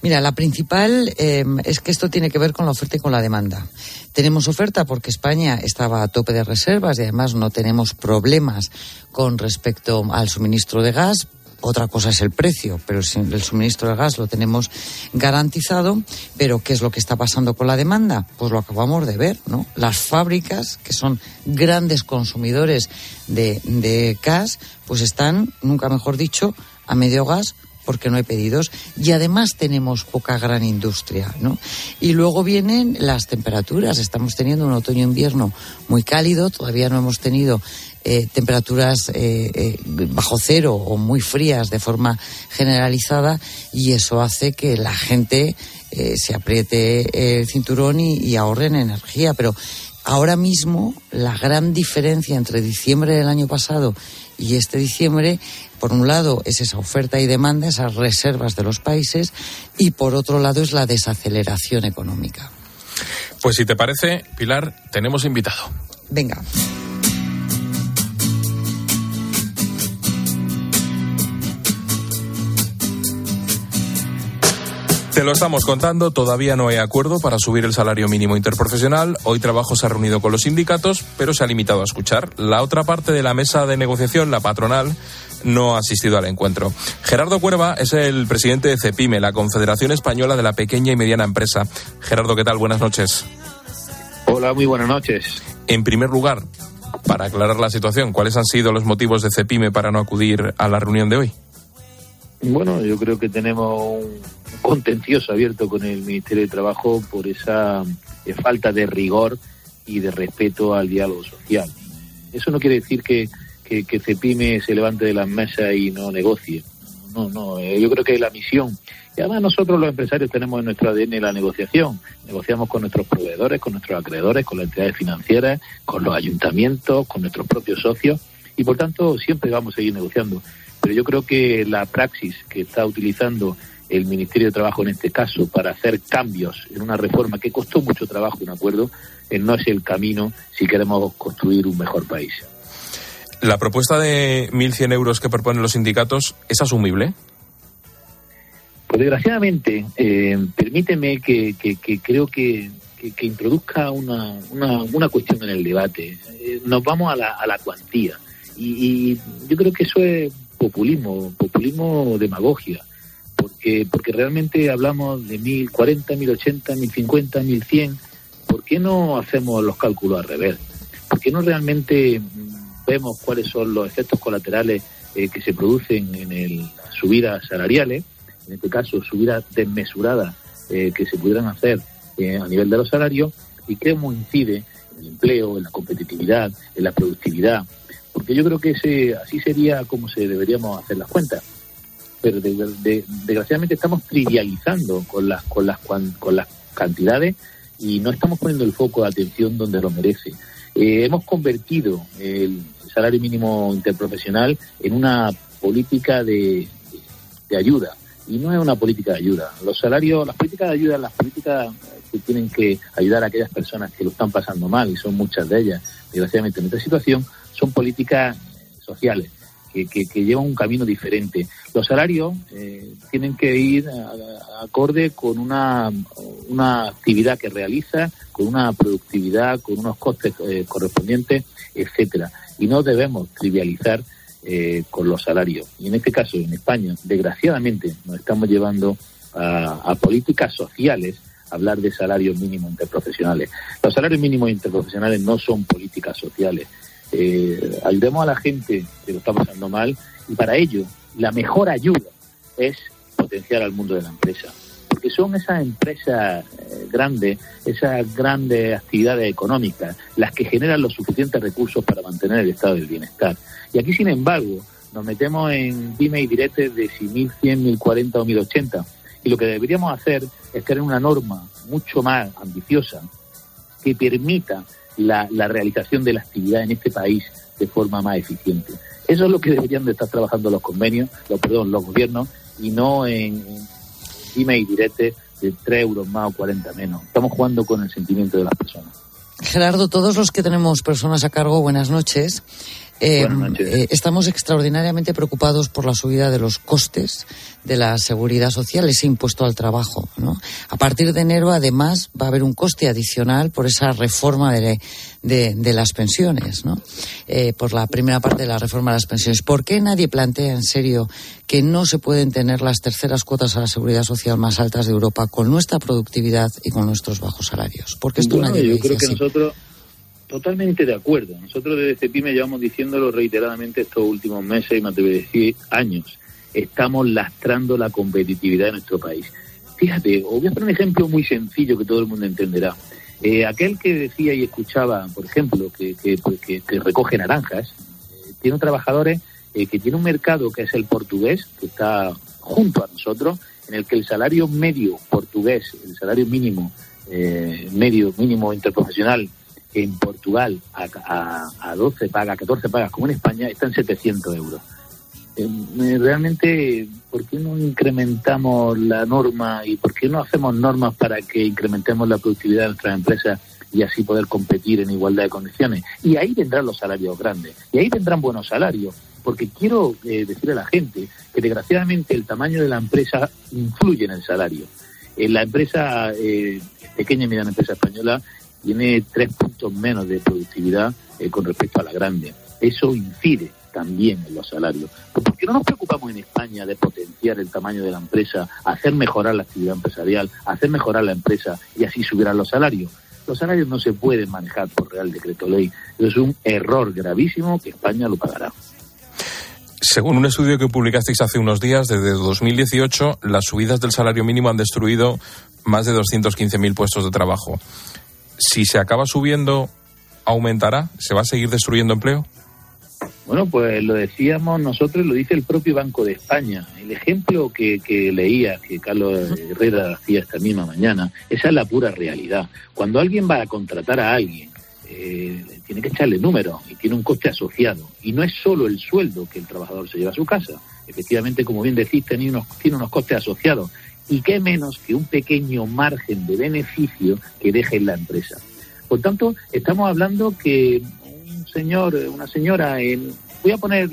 Mira, la principal em, es que esto tiene que ver con la oferta y con la demanda. Tenemos oferta porque España estaba a tope de reservas y además no tenemos problemas con respecto al suministro de gas. Otra cosa es el precio, pero el suministro de gas lo tenemos garantizado. Pero ¿qué es lo que está pasando con la demanda? Pues lo acabamos de ver, ¿no? Las fábricas, que son grandes consumidores de gas, pues están, nunca mejor dicho, a medio gas porque no hay pedidos y además tenemos poca gran industria, ¿no? Y luego vienen las temperaturas. Estamos teniendo un otoño-invierno muy cálido, todavía no hemos tenido eh, temperaturas eh, eh, bajo cero o muy frías de forma generalizada y eso hace que la gente se apriete el cinturón y, y ahorren energía. Pero ahora mismo la gran diferencia entre diciembre del año pasado y este diciembre por un lado es esa oferta y demanda, esas reservas de los países, y por otro lado es la desaceleración económica. Pues si te parece, Pilar, tenemos invitado. Venga. Te lo estamos contando, todavía no hay acuerdo para subir el salario mínimo interprofesional. Hoy Trabajo se ha reunido con los sindicatos, pero se ha limitado a escuchar. La otra parte de la mesa de negociación, la patronal, no ha asistido al encuentro. Gerardo Cuerva es el presidente de CEPIME, la Confederación Española de la Pequeña y Mediana Empresa. Gerardo, ¿qué tal? Buenas noches. Hola, muy buenas noches. En primer lugar, para aclarar la situación, ¿cuáles han sido los motivos de CEPIME para no acudir a la reunión de hoy? Bueno, yo creo que tenemos un contencioso abierto con el Ministerio de Trabajo por esa eh, falta de rigor y de respeto al diálogo social. Eso no quiere decir que, que, que Cepime se levante de las mesas y no negocie. No, no, eh, yo creo que la misión. Y además nosotros los empresarios tenemos en nuestro ADN la negociación. Negociamos con nuestros proveedores, con nuestros acreedores, con las entidades financieras, con los ayuntamientos, con nuestros propios socios y por tanto siempre vamos a seguir negociando pero yo creo que la praxis que está utilizando el Ministerio de Trabajo en este caso para hacer cambios en una reforma que costó mucho trabajo un acuerdo, eh, no es el camino si queremos construir un mejor país. ¿La propuesta de 1.100 euros que proponen los sindicatos es asumible? Pues desgraciadamente, eh, permíteme que, creo que, introduzca una, una, cuestión en el debate. Eh, nos vamos a la, a la cuantía. y, yo creo que eso es populismo, populismo demagogia, porque, porque realmente hablamos de 1040, 1080, 1050, 1100. ¿Por qué no hacemos los cálculos al revés? ¿Por qué no realmente vemos cuáles son los efectos colaterales eh, que se producen en el, subidas salariales? En este caso, subidas desmesuradas eh, que se pudieran hacer eh, a nivel de los salarios y cómo incide en el empleo, en la competitividad, en la productividad, porque yo creo que ese así sería como se deberíamos hacer las cuentas. Pero desgraciadamente estamos trivializando con las, con, las, con las cantidades y no estamos poniendo el foco de atención donde lo merece. Eh, hemos convertido el salario mínimo interprofesional en una política de, ayuda y no es una política de ayuda. Los salarios, las políticas de ayuda, las políticas que tienen que ayudar a aquellas personas que lo están pasando mal, y son muchas de ellas, desgraciadamente, en esta situación, son políticas sociales que, que, llevan un camino diferente. Los salarios eh, tienen que ir acorde con una, una actividad que realiza, con una productividad, con unos costes eh, correspondientes, etcétera. Y no debemos trivializar eh, con los salarios. Y en este caso, en España, desgraciadamente, nos estamos llevando a, políticas sociales hablar de salarios mínimos interprofesionales. Los salarios mínimos interprofesionales no son políticas sociales. Eh, ayudemos a la gente que lo está pasando mal y para ello la mejor ayuda es potenciar al mundo de la empresa. Porque son esas empresas eh, grandes, esas grandes actividades económicas, las que generan los suficientes recursos para mantener el estado del bienestar. Y aquí, sin embargo, nos metemos en dime y diretes de si 1100, 1040 o 1080. Y lo que deberíamos hacer es tener una norma mucho más ambiciosa que permita la, realización de la actividad en este país de forma más eficiente. Eso es lo que deberían de estar trabajando los convenios, los, perdón, los gobiernos, y no en dime y direte de 3 euros más o 40 menos. Estamos jugando con el sentimiento de las personas. Gerardo, todos los que tenemos personas a cargo, buenas noches. Eh, eh, estamos extraordinariamente preocupados por la subida de los costes de la seguridad social, ese impuesto al trabajo. ¿no? A partir de enero, además, va a haber un coste adicional por esa reforma de, de, las pensiones, ¿no? Eh, por la primera parte de la reforma de las pensiones. ¿Por qué nadie plantea en serio que no se pueden tener las terceras cuotas a la seguridad social más altas de Europa con nuestra productividad y con nuestros bajos salarios? Porque esto Bueno, nadie lo yo dice creo que así. nosotros totalmente de acuerdo. Nosotros desde CEPIME llevamos diciéndolo reiteradamente estos últimos meses y me atrevo a decir años. Estamos lastrando la competitividad de nuestro país. Fíjate, os voy a poner un ejemplo muy sencillo que todo el mundo entenderá. Eh, aquel que decía y escuchaba, por ejemplo, que, que, pues, que recoge naranjas, eh, tiene trabajadores eh, que tiene un mercado que es el portugués, que está junto a nosotros, en el que el salario medio portugués, el salario mínimo, eh, medio mínimo interprofesional en Portugal a, a, a 12 pagas, 14 pagas, como en España, está en 700 euros. Eh, eh, realmente, ¿por qué no incrementamos la norma y por qué no hacemos normas para que incrementemos la productividad de nuestras empresas y así poder competir en igualdad de condiciones? Y ahí vendrán los salarios grandes, y ahí vendrán buenos salarios, porque quiero eh, decirle a la gente que desgraciadamente el tamaño de la empresa influye en el salario. En la empresa, eh, pequeña y mediana empresa española, tiene tres puntos menos de productividad eh, con respecto a la grande. Eso incide también en los salarios. Pues, ¿Por qué no nos preocupamos en España de potenciar el tamaño de la empresa, hacer mejorar la actividad empresarial, hacer mejorar la empresa y así subirán los salarios? Los salarios no se pueden manejar por Real Decreto Ley. Es un error gravísimo que España lo pagará. Según un estudio que publicasteis hace unos días, desde 2018 las subidas del salario mínimo han destruido más de 215.000 puestos de trabajo. Si se acaba subiendo, ¿aumentará? ¿Se va a seguir destruyendo empleo? Bueno, pues lo decíamos nosotros, lo dice el propio Banco de España. El ejemplo que, que leía, que Carlos Herrera hacía esta misma mañana, esa es la pura realidad. Cuando alguien va a contratar a alguien, eh, tiene que echarle números y tiene un coste asociado. Y no es solo el sueldo que el trabajador se lleva a su casa. Efectivamente, como bien decís, tiene unos, tiene unos costes asociados. Y qué menos que un pequeño margen de beneficio que deje en la empresa. Por tanto, estamos hablando que un señor, una señora, en, voy a poner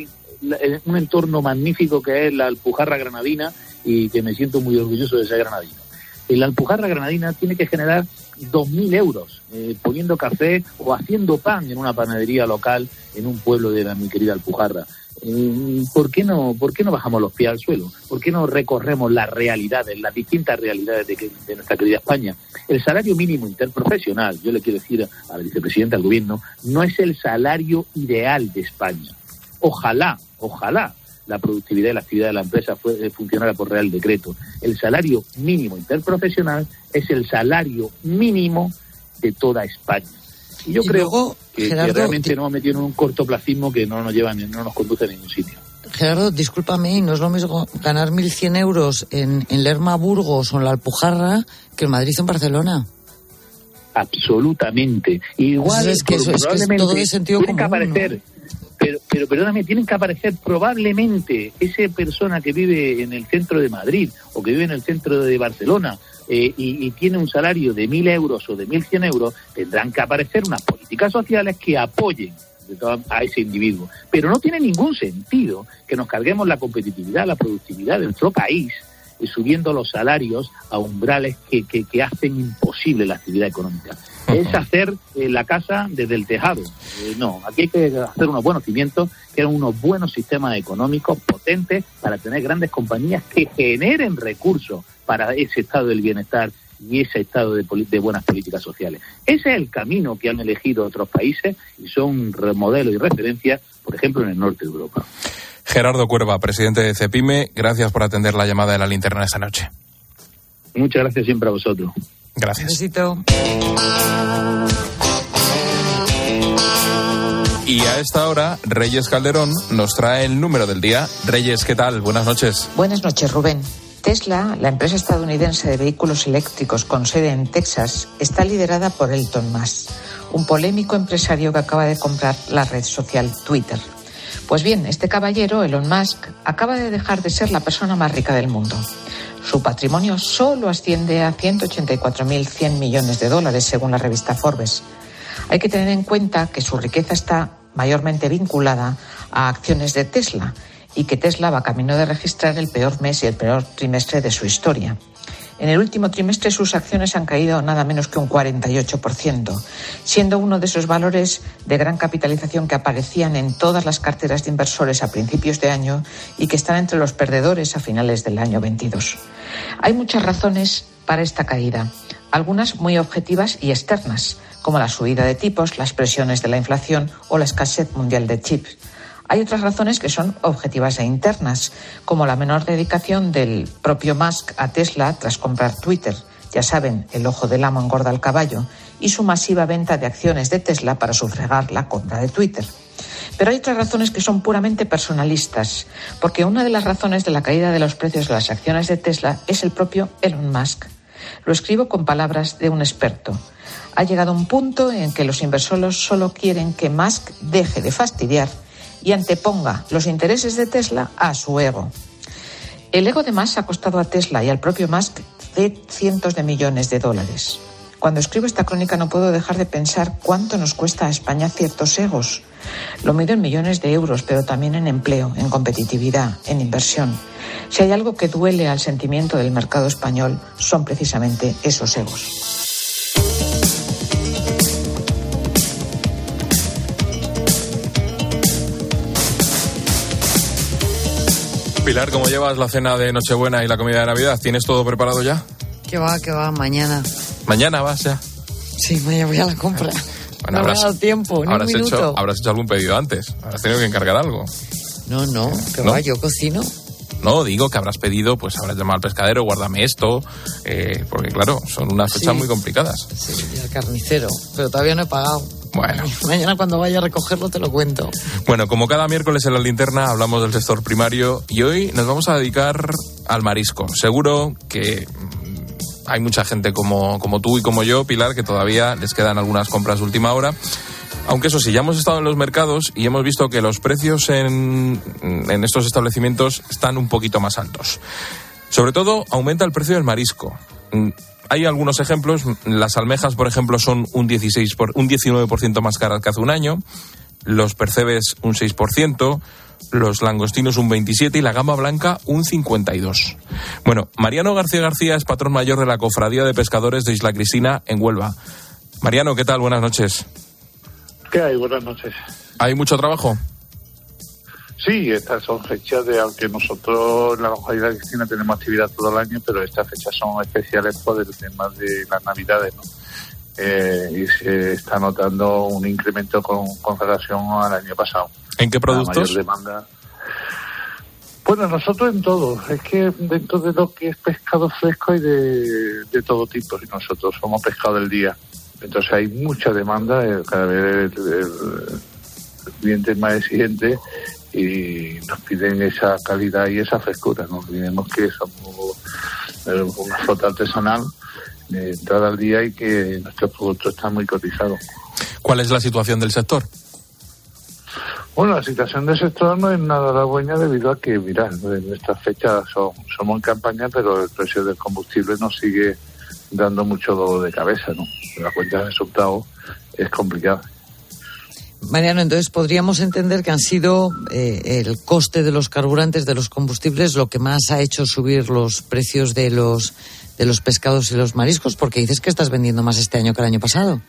un entorno magnífico que es la Alpujarra Granadina y que me siento muy orgulloso de ser granadino. La Alpujarra Granadina tiene que generar 2.000 euros eh, poniendo café o haciendo pan en una panadería local en un pueblo de la, mi querida Alpujarra. Eh, ¿Por qué, no, ¿Por qué no bajamos los pies al suelo? ¿Por qué no recorremos las realidades, las distintas realidades de, de nuestra querida España? El salario mínimo interprofesional, yo le quiero decir a la vicepresidenta del gobierno, no es el salario ideal de España. Ojalá, ojalá la productividad y la actividad de la empresa eh, funcionara por real decreto. El salario mínimo interprofesional es el salario mínimo de toda España. Y yo Y creo luego, que, realmente di- nos hemos metido en un cortoplacismo que no nos lleva, ni- no nos conduce a ningún sitio. Gerardo, discúlpame, no es lo mismo ganar 1.100 euros en, en Lerma, Burgos o en la Alpujarra que en Madrid o en Barcelona. Absolutamente. Igual Pues es que eso- es que es todo de sentido tienen que aparecer, pero, pero perdóname, tienen que aparecer probablemente esa persona que vive en el centro de Madrid o que vive en el centro de Barcelona eh, y, y tiene un salario de mil euros o de mil cien euros, tendrán que aparecer unas políticas sociales que apoyen a ese individuo. Pero no tiene ningún sentido que nos carguemos la competitividad, la productividad de nuestro país y subiendo los salarios a umbrales que, que, que hacen imposible la actividad económica. Es hacer eh, la casa desde el tejado. Eh, no, aquí hay que hacer unos buenos cimientos, que eran unos buenos sistemas económicos potentes para tener grandes compañías que generen recursos para ese estado del bienestar y ese estado de, poli- de buenas políticas sociales. Ese es el camino que han elegido otros países y son modelo y referencia, por ejemplo, en el norte de Europa. Gerardo Cuerva, presidente de Cepime, gracias por atender la llamada de la linterna esta noche. Muchas gracias siempre a vosotros. Gracias. Besito. Y a esta hora, Reyes Calderón nos trae el número del día. Reyes, ¿qué tal? Buenas noches. Buenas noches, Rubén. Tesla, la empresa estadounidense de vehículos eléctricos con sede en Texas, está liderada por Elton Musk, un polémico empresario que acaba de comprar la red social Twitter. Pues bien, este caballero, Elon Musk, acaba de dejar de ser la persona más rica del mundo. Su patrimonio solo asciende a 184.100 millones de dólares, según la revista Forbes. Hay que tener en cuenta que su riqueza está mayormente vinculada a acciones de Tesla y que Tesla va camino de registrar el peor mes y el peor trimestre de su historia. En el último trimestre sus acciones han caído nada menos que un 48%, siendo uno de esos valores de gran capitalización que aparecían en todas las carteras de inversores a principios de año y que están entre los perdedores a finales del año 22. Hay muchas razones para esta caída, algunas muy objetivas y externas, como la subida de tipos, las presiones de la inflación o la escasez mundial de chips. Hay otras razones que son objetivas e internas, como la menor dedicación del propio Musk a Tesla tras comprar Twitter. Ya saben, el ojo del amo engorda al caballo, y su masiva venta de acciones de Tesla para sufragar la compra de Twitter. Pero hay otras razones que son puramente personalistas, porque una de las razones de la caída de los precios de las acciones de Tesla es el propio Elon Musk. Lo escribo con palabras de un experto. Ha llegado un punto en que los inversores solo quieren que Musk deje de fastidiar y anteponga los intereses de Tesla a su ego. El ego de Musk ha costado a Tesla y al propio Musk cientos de millones de dólares. Cuando escribo esta crónica no puedo dejar de pensar cuánto nos cuesta a España ciertos egos. Lo mido en millones de euros, pero también en empleo, en competitividad, en inversión. Si hay algo que duele al sentimiento del mercado español, son precisamente esos egos. Pilar, ¿cómo llevas la cena de Nochebuena y la comida de Navidad? ¿Tienes todo preparado ya? Que va, que va, mañana. ¿Mañana vas ya? Sí, mañana voy a la compra. no habrás, me ha dado tiempo, ni un minuto. Hecho, habrás hecho algún pedido antes. Habrás tenido que encargar algo. No, no, que va, yo cocino. No, digo que habrás pedido, pues habrás llamado al pescadero, guárdame esto, eh, porque claro, son unas fechas muy complicadas. Sí, y al carnicero, pero todavía no he pagado. Bueno. [laughs] Mañana cuando vaya a recogerlo te lo cuento. Bueno, como cada miércoles en la linterna hablamos del sector primario y hoy nos vamos a dedicar al marisco. Seguro que mm, hay mucha gente como, como tú y como yo, Pilar, que todavía les quedan algunas compras de última hora. Aunque eso sí, ya hemos estado en los mercados y hemos visto que los precios en, en estos establecimientos están un poquito más altos. Sobre todo, aumenta el precio del marisco. Mm, hay algunos ejemplos. Las almejas, por ejemplo, son un, 16 por, un 19% más caras que hace un año. Los percebes un 6%. Los langostinos un 27 y la gama blanca un 52. Bueno, Mariano García García es patrón mayor de la Cofradía de Pescadores de Isla Cristina en Huelva. Mariano, ¿qué tal? Buenas noches. ¿Qué hay? Buenas noches. ¿Hay mucho trabajo? Sí, estas son fechas de, aunque nosotros en la localidad de Cristina tenemos actividad todo el año, pero estas fechas son especiales por el tema de las navidades, ¿no? Eh, y se está notando un incremento con, relación al año pasado. ¿En qué productos? mayor demanda. Bueno, nosotros en todo. Es que dentro de lo que es pescado fresco hay de, de todo tipo. Y nosotros somos pescado del día. Entonces hay mucha demanda. Eh, cada vez el, cliente es más exigente y nos piden esa calidad y esa frescura. No olvidemos que somos eh, una flota artesanal de entrada al día y que nuestros productos están muy cotizados. ¿Cuál es la situación del sector? Bueno, la situación del sector no es nada buena debido a que, mira, en estas fechas somos en campaña, pero el precio del combustible nos sigue dando mucho dolor de cabeza, ¿no? La cuenta de resultados es complicada. Mariano, entonces podríamos entender que han sido eh, el coste de los carburantes, de los combustibles, lo que más ha hecho subir los precios de los, de los pescados y los mariscos, porque dices que estás vendiendo más este año que el año pasado.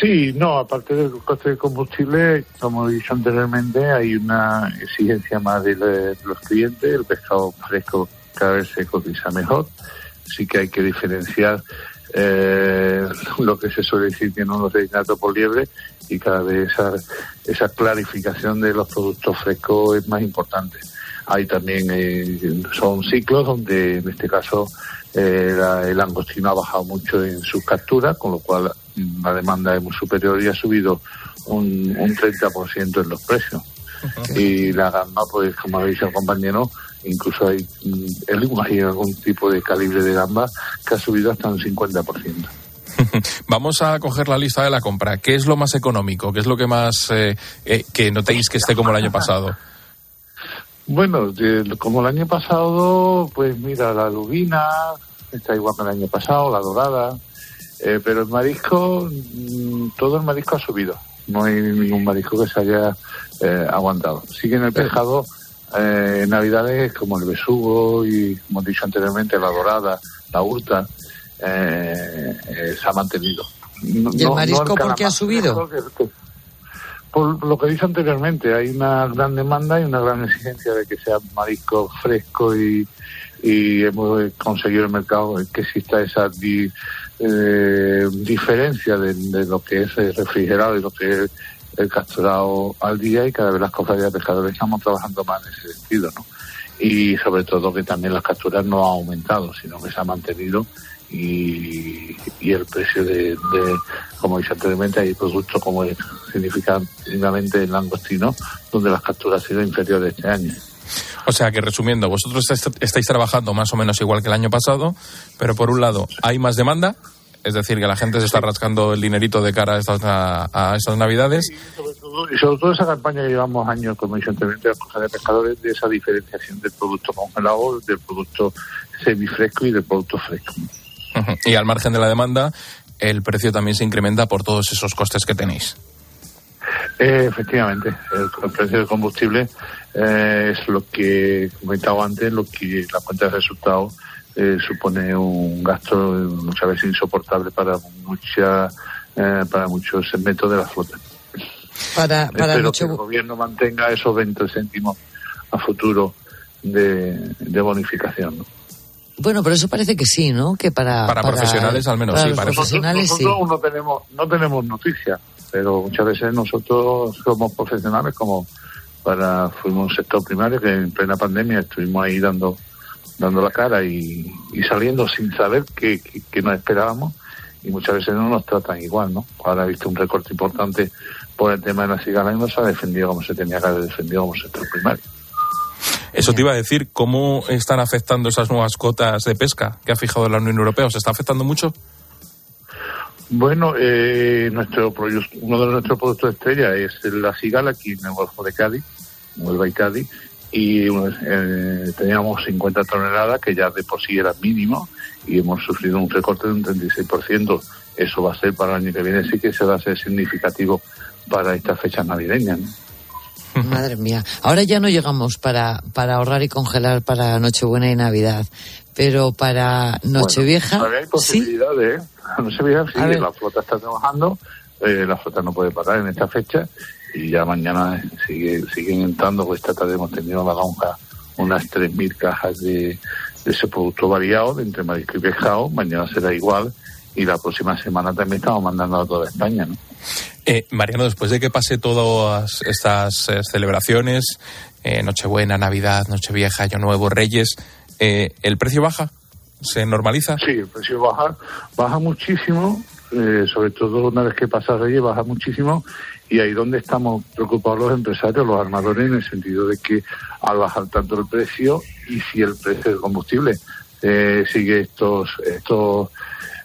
Sí, no, aparte del coste del combustible, como he dicho anteriormente, hay una exigencia más de, los clientes, el pescado fresco cada vez se cotiza mejor, sí que hay que diferenciar eh, lo que se suele decir que no reinato por liebre y cada vez esa, esa clarificación de los productos frescos es más importante. Hay también, eh, son ciclos donde en este caso eh, el angostino ha bajado mucho en sus capturas, con lo cual la demanda es muy superior y ha subido un, un 30% en los precios. [laughs] Y la gama, pues como ha dicho el compañero, incluso hay, mm, hay algún tipo de calibre de gamba que ha subido hasta un 50%. [laughs] Vamos a coger la lista de la compra. ¿Qué es lo más económico? ¿Qué es lo que más eh, eh, que notéis que esté como el año pasado? Bueno, como el año pasado, pues mira, la lubina está igual que el año pasado, la dorada, eh, pero el marisco, mm, todo el marisco ha subido. No hay ningún marisco que se haya aguantado. Sigue en el pescado en Navidades como el besugo y, como he dicho anteriormente, la dorada, la hurta, eh, eh, se ha mantenido. ¿Y el marisco por qué ha subido? por lo que dije anteriormente, hay una gran demanda y una gran exigencia de que sea marisco fresco y, hemos conseguido el mercado que exista esa eh, diferencia de, lo que es refrigerado y lo que es el capturado al día y cada vez las cofradías de pescadores estamos trabajando más en ese sentido, ¿no? Y sobre todo que también las capturas no han aumentado, sino que se ha mantenido y, el precio de, como dije anteriormente, hay productos como significativamente el langostino, donde las capturas han sido inferiores este año. O sea que resumiendo, vosotros estáis trabajando más o menos igual que el año pasado, pero por un lado hay más demanda, es decir, que la gente se está rascando el dinerito de cara a estas, a, estas navidades. Y sobre, todo, esa campaña que llevamos años, como dije anteriormente, de pescadores, de esa diferenciación del producto congelado, del producto semifresco y del producto fresco. Y al margen de la demanda, el precio también se incrementa por todos esos costes que tenéis. Eh, efectivamente, el, precio del combustible eh, es lo que comentaba antes, lo que la cuenta de resultados eh, supone un gasto muchas veces insoportable para mucha, para muchos segmentos de la flota. Para, para Espero que el gobierno mantenga esos 20 céntimos a futuro de, de bonificación. ¿no? Bueno, pero eso parece que sí, ¿no? Que para, para, profesionales al menos sí. Para profesionales nosotros, nosotros no tenemos no tenemos noticias, pero muchas veces nosotros somos profesionales como para fuimos un sector primario que en plena pandemia estuvimos ahí dando dando la cara y, saliendo sin saber qué, nos esperábamos y muchas veces no nos tratan igual, ¿no? Ahora he visto un recorte importante por el tema de la cigala y no se ha defendido como se tenía que haber defendido como sector primario. Eso te iba a decir, ¿cómo están afectando esas nuevas cotas de pesca que ha fijado la Unión Europea? ¿Os está afectando mucho? Bueno, eh, nuestro uno de nuestros productos estrella es la cigala aquí en el Golfo de Cádiz, Huelva y Cádiz, y eh, teníamos 50 toneladas que ya de por sí era mínimo y hemos sufrido un recorte de un 36%. Eso va a ser para el año que viene, sí que se va a ser significativo para estas fechas navideñas. [laughs] Madre mía. Ahora ya no llegamos para, para ahorrar y congelar para Nochebuena y Navidad, pero para Nochevieja. Bueno, hay posibilidades, ¿eh? [laughs] Nochevieja sí, la flota está trabajando, eh, la flota no puede parar en esta fecha y ya mañana sigue, siguen entrando, pues esta tarde hemos tenido la lonja unas 3.000 cajas de, de ese producto variado, de entre marisco y pescado, mañana será igual y la próxima semana también estamos mandando a toda España, ¿no? Eh, Mariano, después de que pase todas estas eh, celebraciones, eh, Nochebuena, Navidad, Nochevieja, Año Nuevo, Reyes, eh, ¿el precio baja? ¿Se normaliza? Sí, el precio baja, baja muchísimo, sobre todo una vez que pasa Reyes, baja muchísimo y ahí donde estamos preocupados los empresarios, los armadores, en el sentido de que al bajar tanto el precio y si el precio del combustible sigue estos estos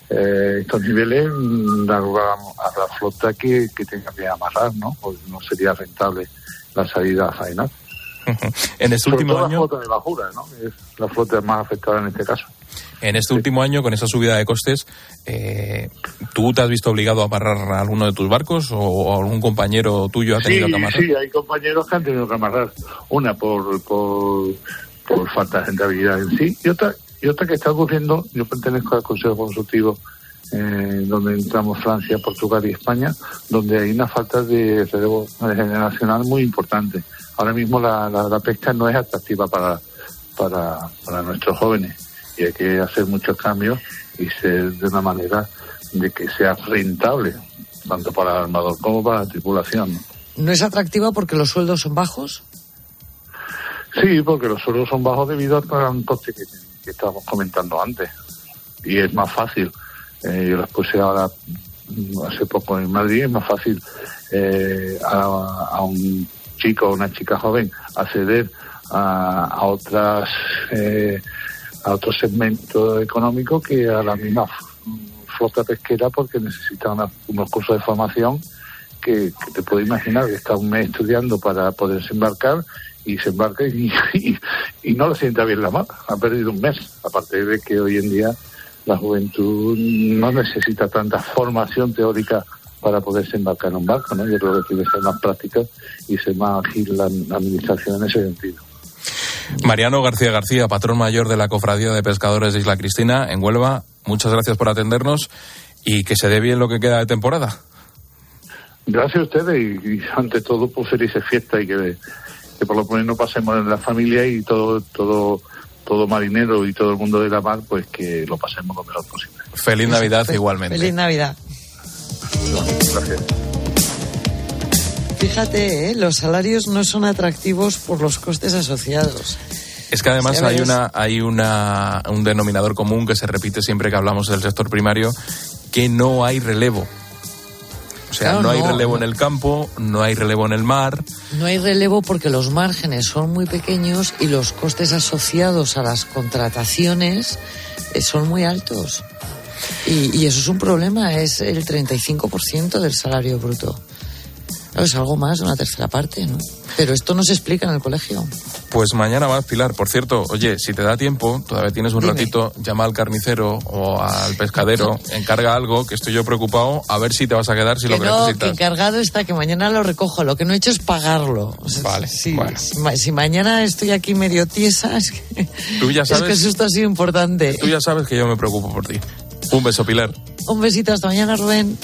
eh, estos niveles dar a la flota que, tenga que amarrar, ¿no? Porque no sería rentable la salida a faenar. [laughs] en este último año. La flota de bajura, ¿no? Es la flota más afectada en este caso. En este último año, con esa subida de costes, eh, ¿tú te has visto obligado a amarrar a alguno de tus barcos o algún compañero tuyo ha tenido que amarrar? Sí, hay compañeros que han tenido que amarrar. Una por, por, por falta de rentabilidad en sí y otra y otra que está ocurriendo, yo pertenezco al Consejo Consultivo eh, donde entramos Francia, Portugal y España, donde hay una falta de relevo generacional muy importante. Ahora mismo la, la, pesca no es atractiva para, para, para nuestros jóvenes y hay que hacer muchos cambios y ser de una manera de que sea rentable, tanto para el armador como para la tripulación. ¿No es atractiva porque los sueldos son bajos? Sí, porque los sueldos son bajos debido al coste que que estábamos comentando antes. Y es más fácil, eh, yo las puse ahora mm, hace poco en Madrid, es más fácil eh, a, un chico o una chica joven acceder a, a otras eh, a otro segmento económico que a la misma flota pesquera porque necesita unos cursos de formación que, te puedo imaginar que está un mes estudiando para poderse embarcar y se embarca y, [laughs] no lo sienta bien la mar. Ha perdido un mes, aparte de que hoy en día la juventud no necesita tanta formación teórica para poderse embarcar en un barco, ¿no? Yo creo que tiene que ser más práctica y ser más ágil la administración en ese sentido. Mariano García García, patrón mayor de la Cofradía de Pescadores de Isla Cristina, en Huelva, muchas gracias por atendernos y que se dé bien lo que queda de temporada. Gracias a ustedes y, ante todo, pues felices fiestas y que, que, por lo menos no pasemos en la familia y todo, todo, todo marinero y todo el mundo de la mar, pues que lo pasemos lo mejor posible. Feliz Navidad igualmente. Feliz Navidad. Gracias. Fíjate, ¿eh? los salarios no son atractivos por los costes asociados. Es que además hay una hay una un denominador común que se repite siempre que hablamos del sector primario que no hay relevo. O sea, no, hay relevo en el campo, no hay relevo en el mar. No hay relevo porque los márgenes son muy pequeños y los costes asociados a las contrataciones eh, son muy altos. Y, y eso es un problema, es el 35% del salario bruto es algo más, una tercera parte, ¿no? Pero esto no se explica en el colegio. Pues mañana vas, Pilar. Por cierto, oye, si te da tiempo, todavía tienes un ratito, llama al carnicero o al pescadero, encarga algo, que estoy yo preocupado, a ver si te vas a quedar, si lo que no, necesitas. que encargado está, que mañana lo recojo. Lo que no he hecho es pagarlo. vale, si, si, mañana estoy aquí medio tiesa, es que, ¿Tú ya sabes, es que esto ha sido importante. Tú ya sabes que yo me preocupo por ti. Un beso, Pilar. Un besito, hasta mañana, Rubén.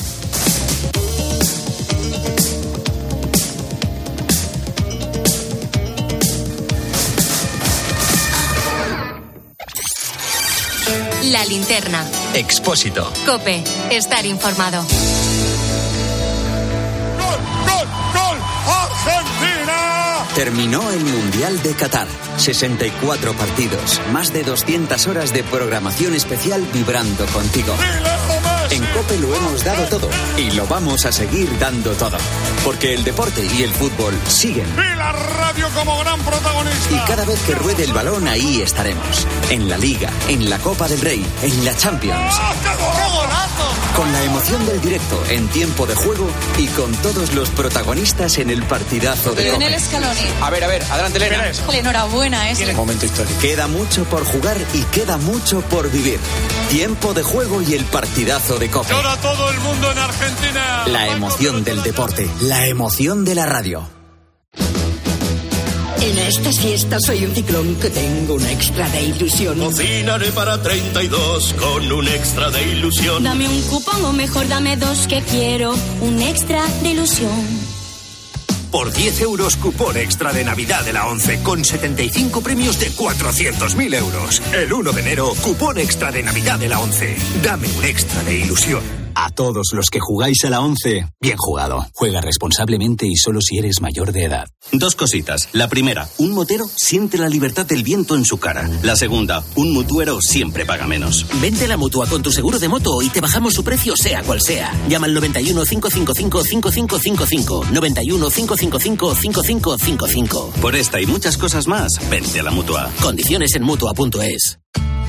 La linterna. Expósito. Cope. Estar informado. ¡Gol, gol, gol! ¡Argentina! Terminó el Mundial de Qatar. 64 partidos, más de 200 horas de programación especial vibrando contigo. En Cope lo hemos dado todo y lo vamos a seguir dando todo. Porque el deporte y el fútbol siguen. Y la radio como gran protagonista. Y cada vez que ruede el balón, ahí estaremos. En la Liga, en la Copa del Rey, en la Champions. ¡Ah! Con la emoción del directo en tiempo de juego y con todos los protagonistas en el partidazo de Lionel Scaloni. A ver, a ver, adelante, Elena. Enhorabuena, ¿eh? Momento histórico. Queda mucho por jugar y queda mucho por vivir. Tiempo de juego y el partidazo de Copa. Llora todo el mundo en Argentina. La emoción del deporte, la emoción de la radio. En estas fiestas soy un ciclón que tengo un extra de ilusión. Cocinaré para 32 con un extra de ilusión. Dame un cupón o mejor dame dos que quiero un extra de ilusión. Por 10 euros, cupón extra de Navidad de la 11 con 75 premios de 400.000 euros. El 1 de enero, cupón extra de Navidad de la 11. Dame un extra de ilusión. A todos los que jugáis a la 11, bien jugado. Juega responsablemente y solo si eres mayor de edad. Dos cositas. La primera, un motero siente la libertad del viento en su cara. La segunda, un mutuero siempre paga menos. Vente a la mutua con tu seguro de moto y te bajamos su precio sea cual sea. Llama al 91 555 5555. 91 555 5555. Por esta y muchas cosas más, vente a la mutua. Condiciones en mutua.es.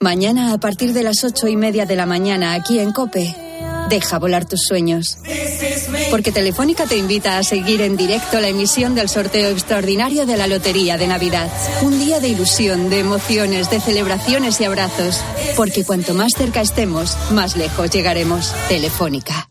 Mañana a partir de las ocho y media de la mañana aquí en Cope, deja volar tus sueños. Porque Telefónica te invita a seguir en directo la emisión del sorteo extraordinario de la Lotería de Navidad. Un día de ilusión, de emociones, de celebraciones y abrazos. Porque cuanto más cerca estemos, más lejos llegaremos. Telefónica.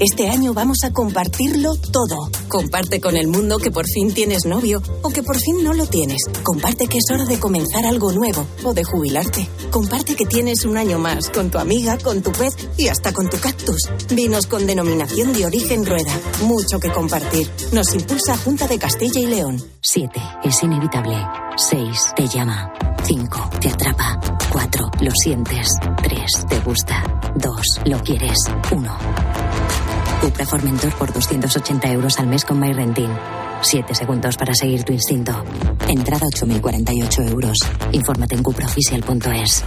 Este año vamos a compartirlo todo. Comparte con el mundo que por fin tienes novio o que por fin no lo tienes. Comparte que es hora de comenzar algo nuevo o de jubilarte. Comparte que tienes un año más con tu amiga, con tu pez y hasta con tu cactus. Vinos con denominación de origen rueda. Mucho que compartir. Nos impulsa Junta de Castilla y León. 7. Es inevitable. 6. Te llama. 5. Te atrapa. 4. Lo sientes. 3. Te gusta. 2. Lo quieres. 1. Cupra Formentor por 280 euros al mes con MyRentin. 7 segundos para seguir tu instinto. Entrada 8.048 euros. Infórmate en cupraoficial.es.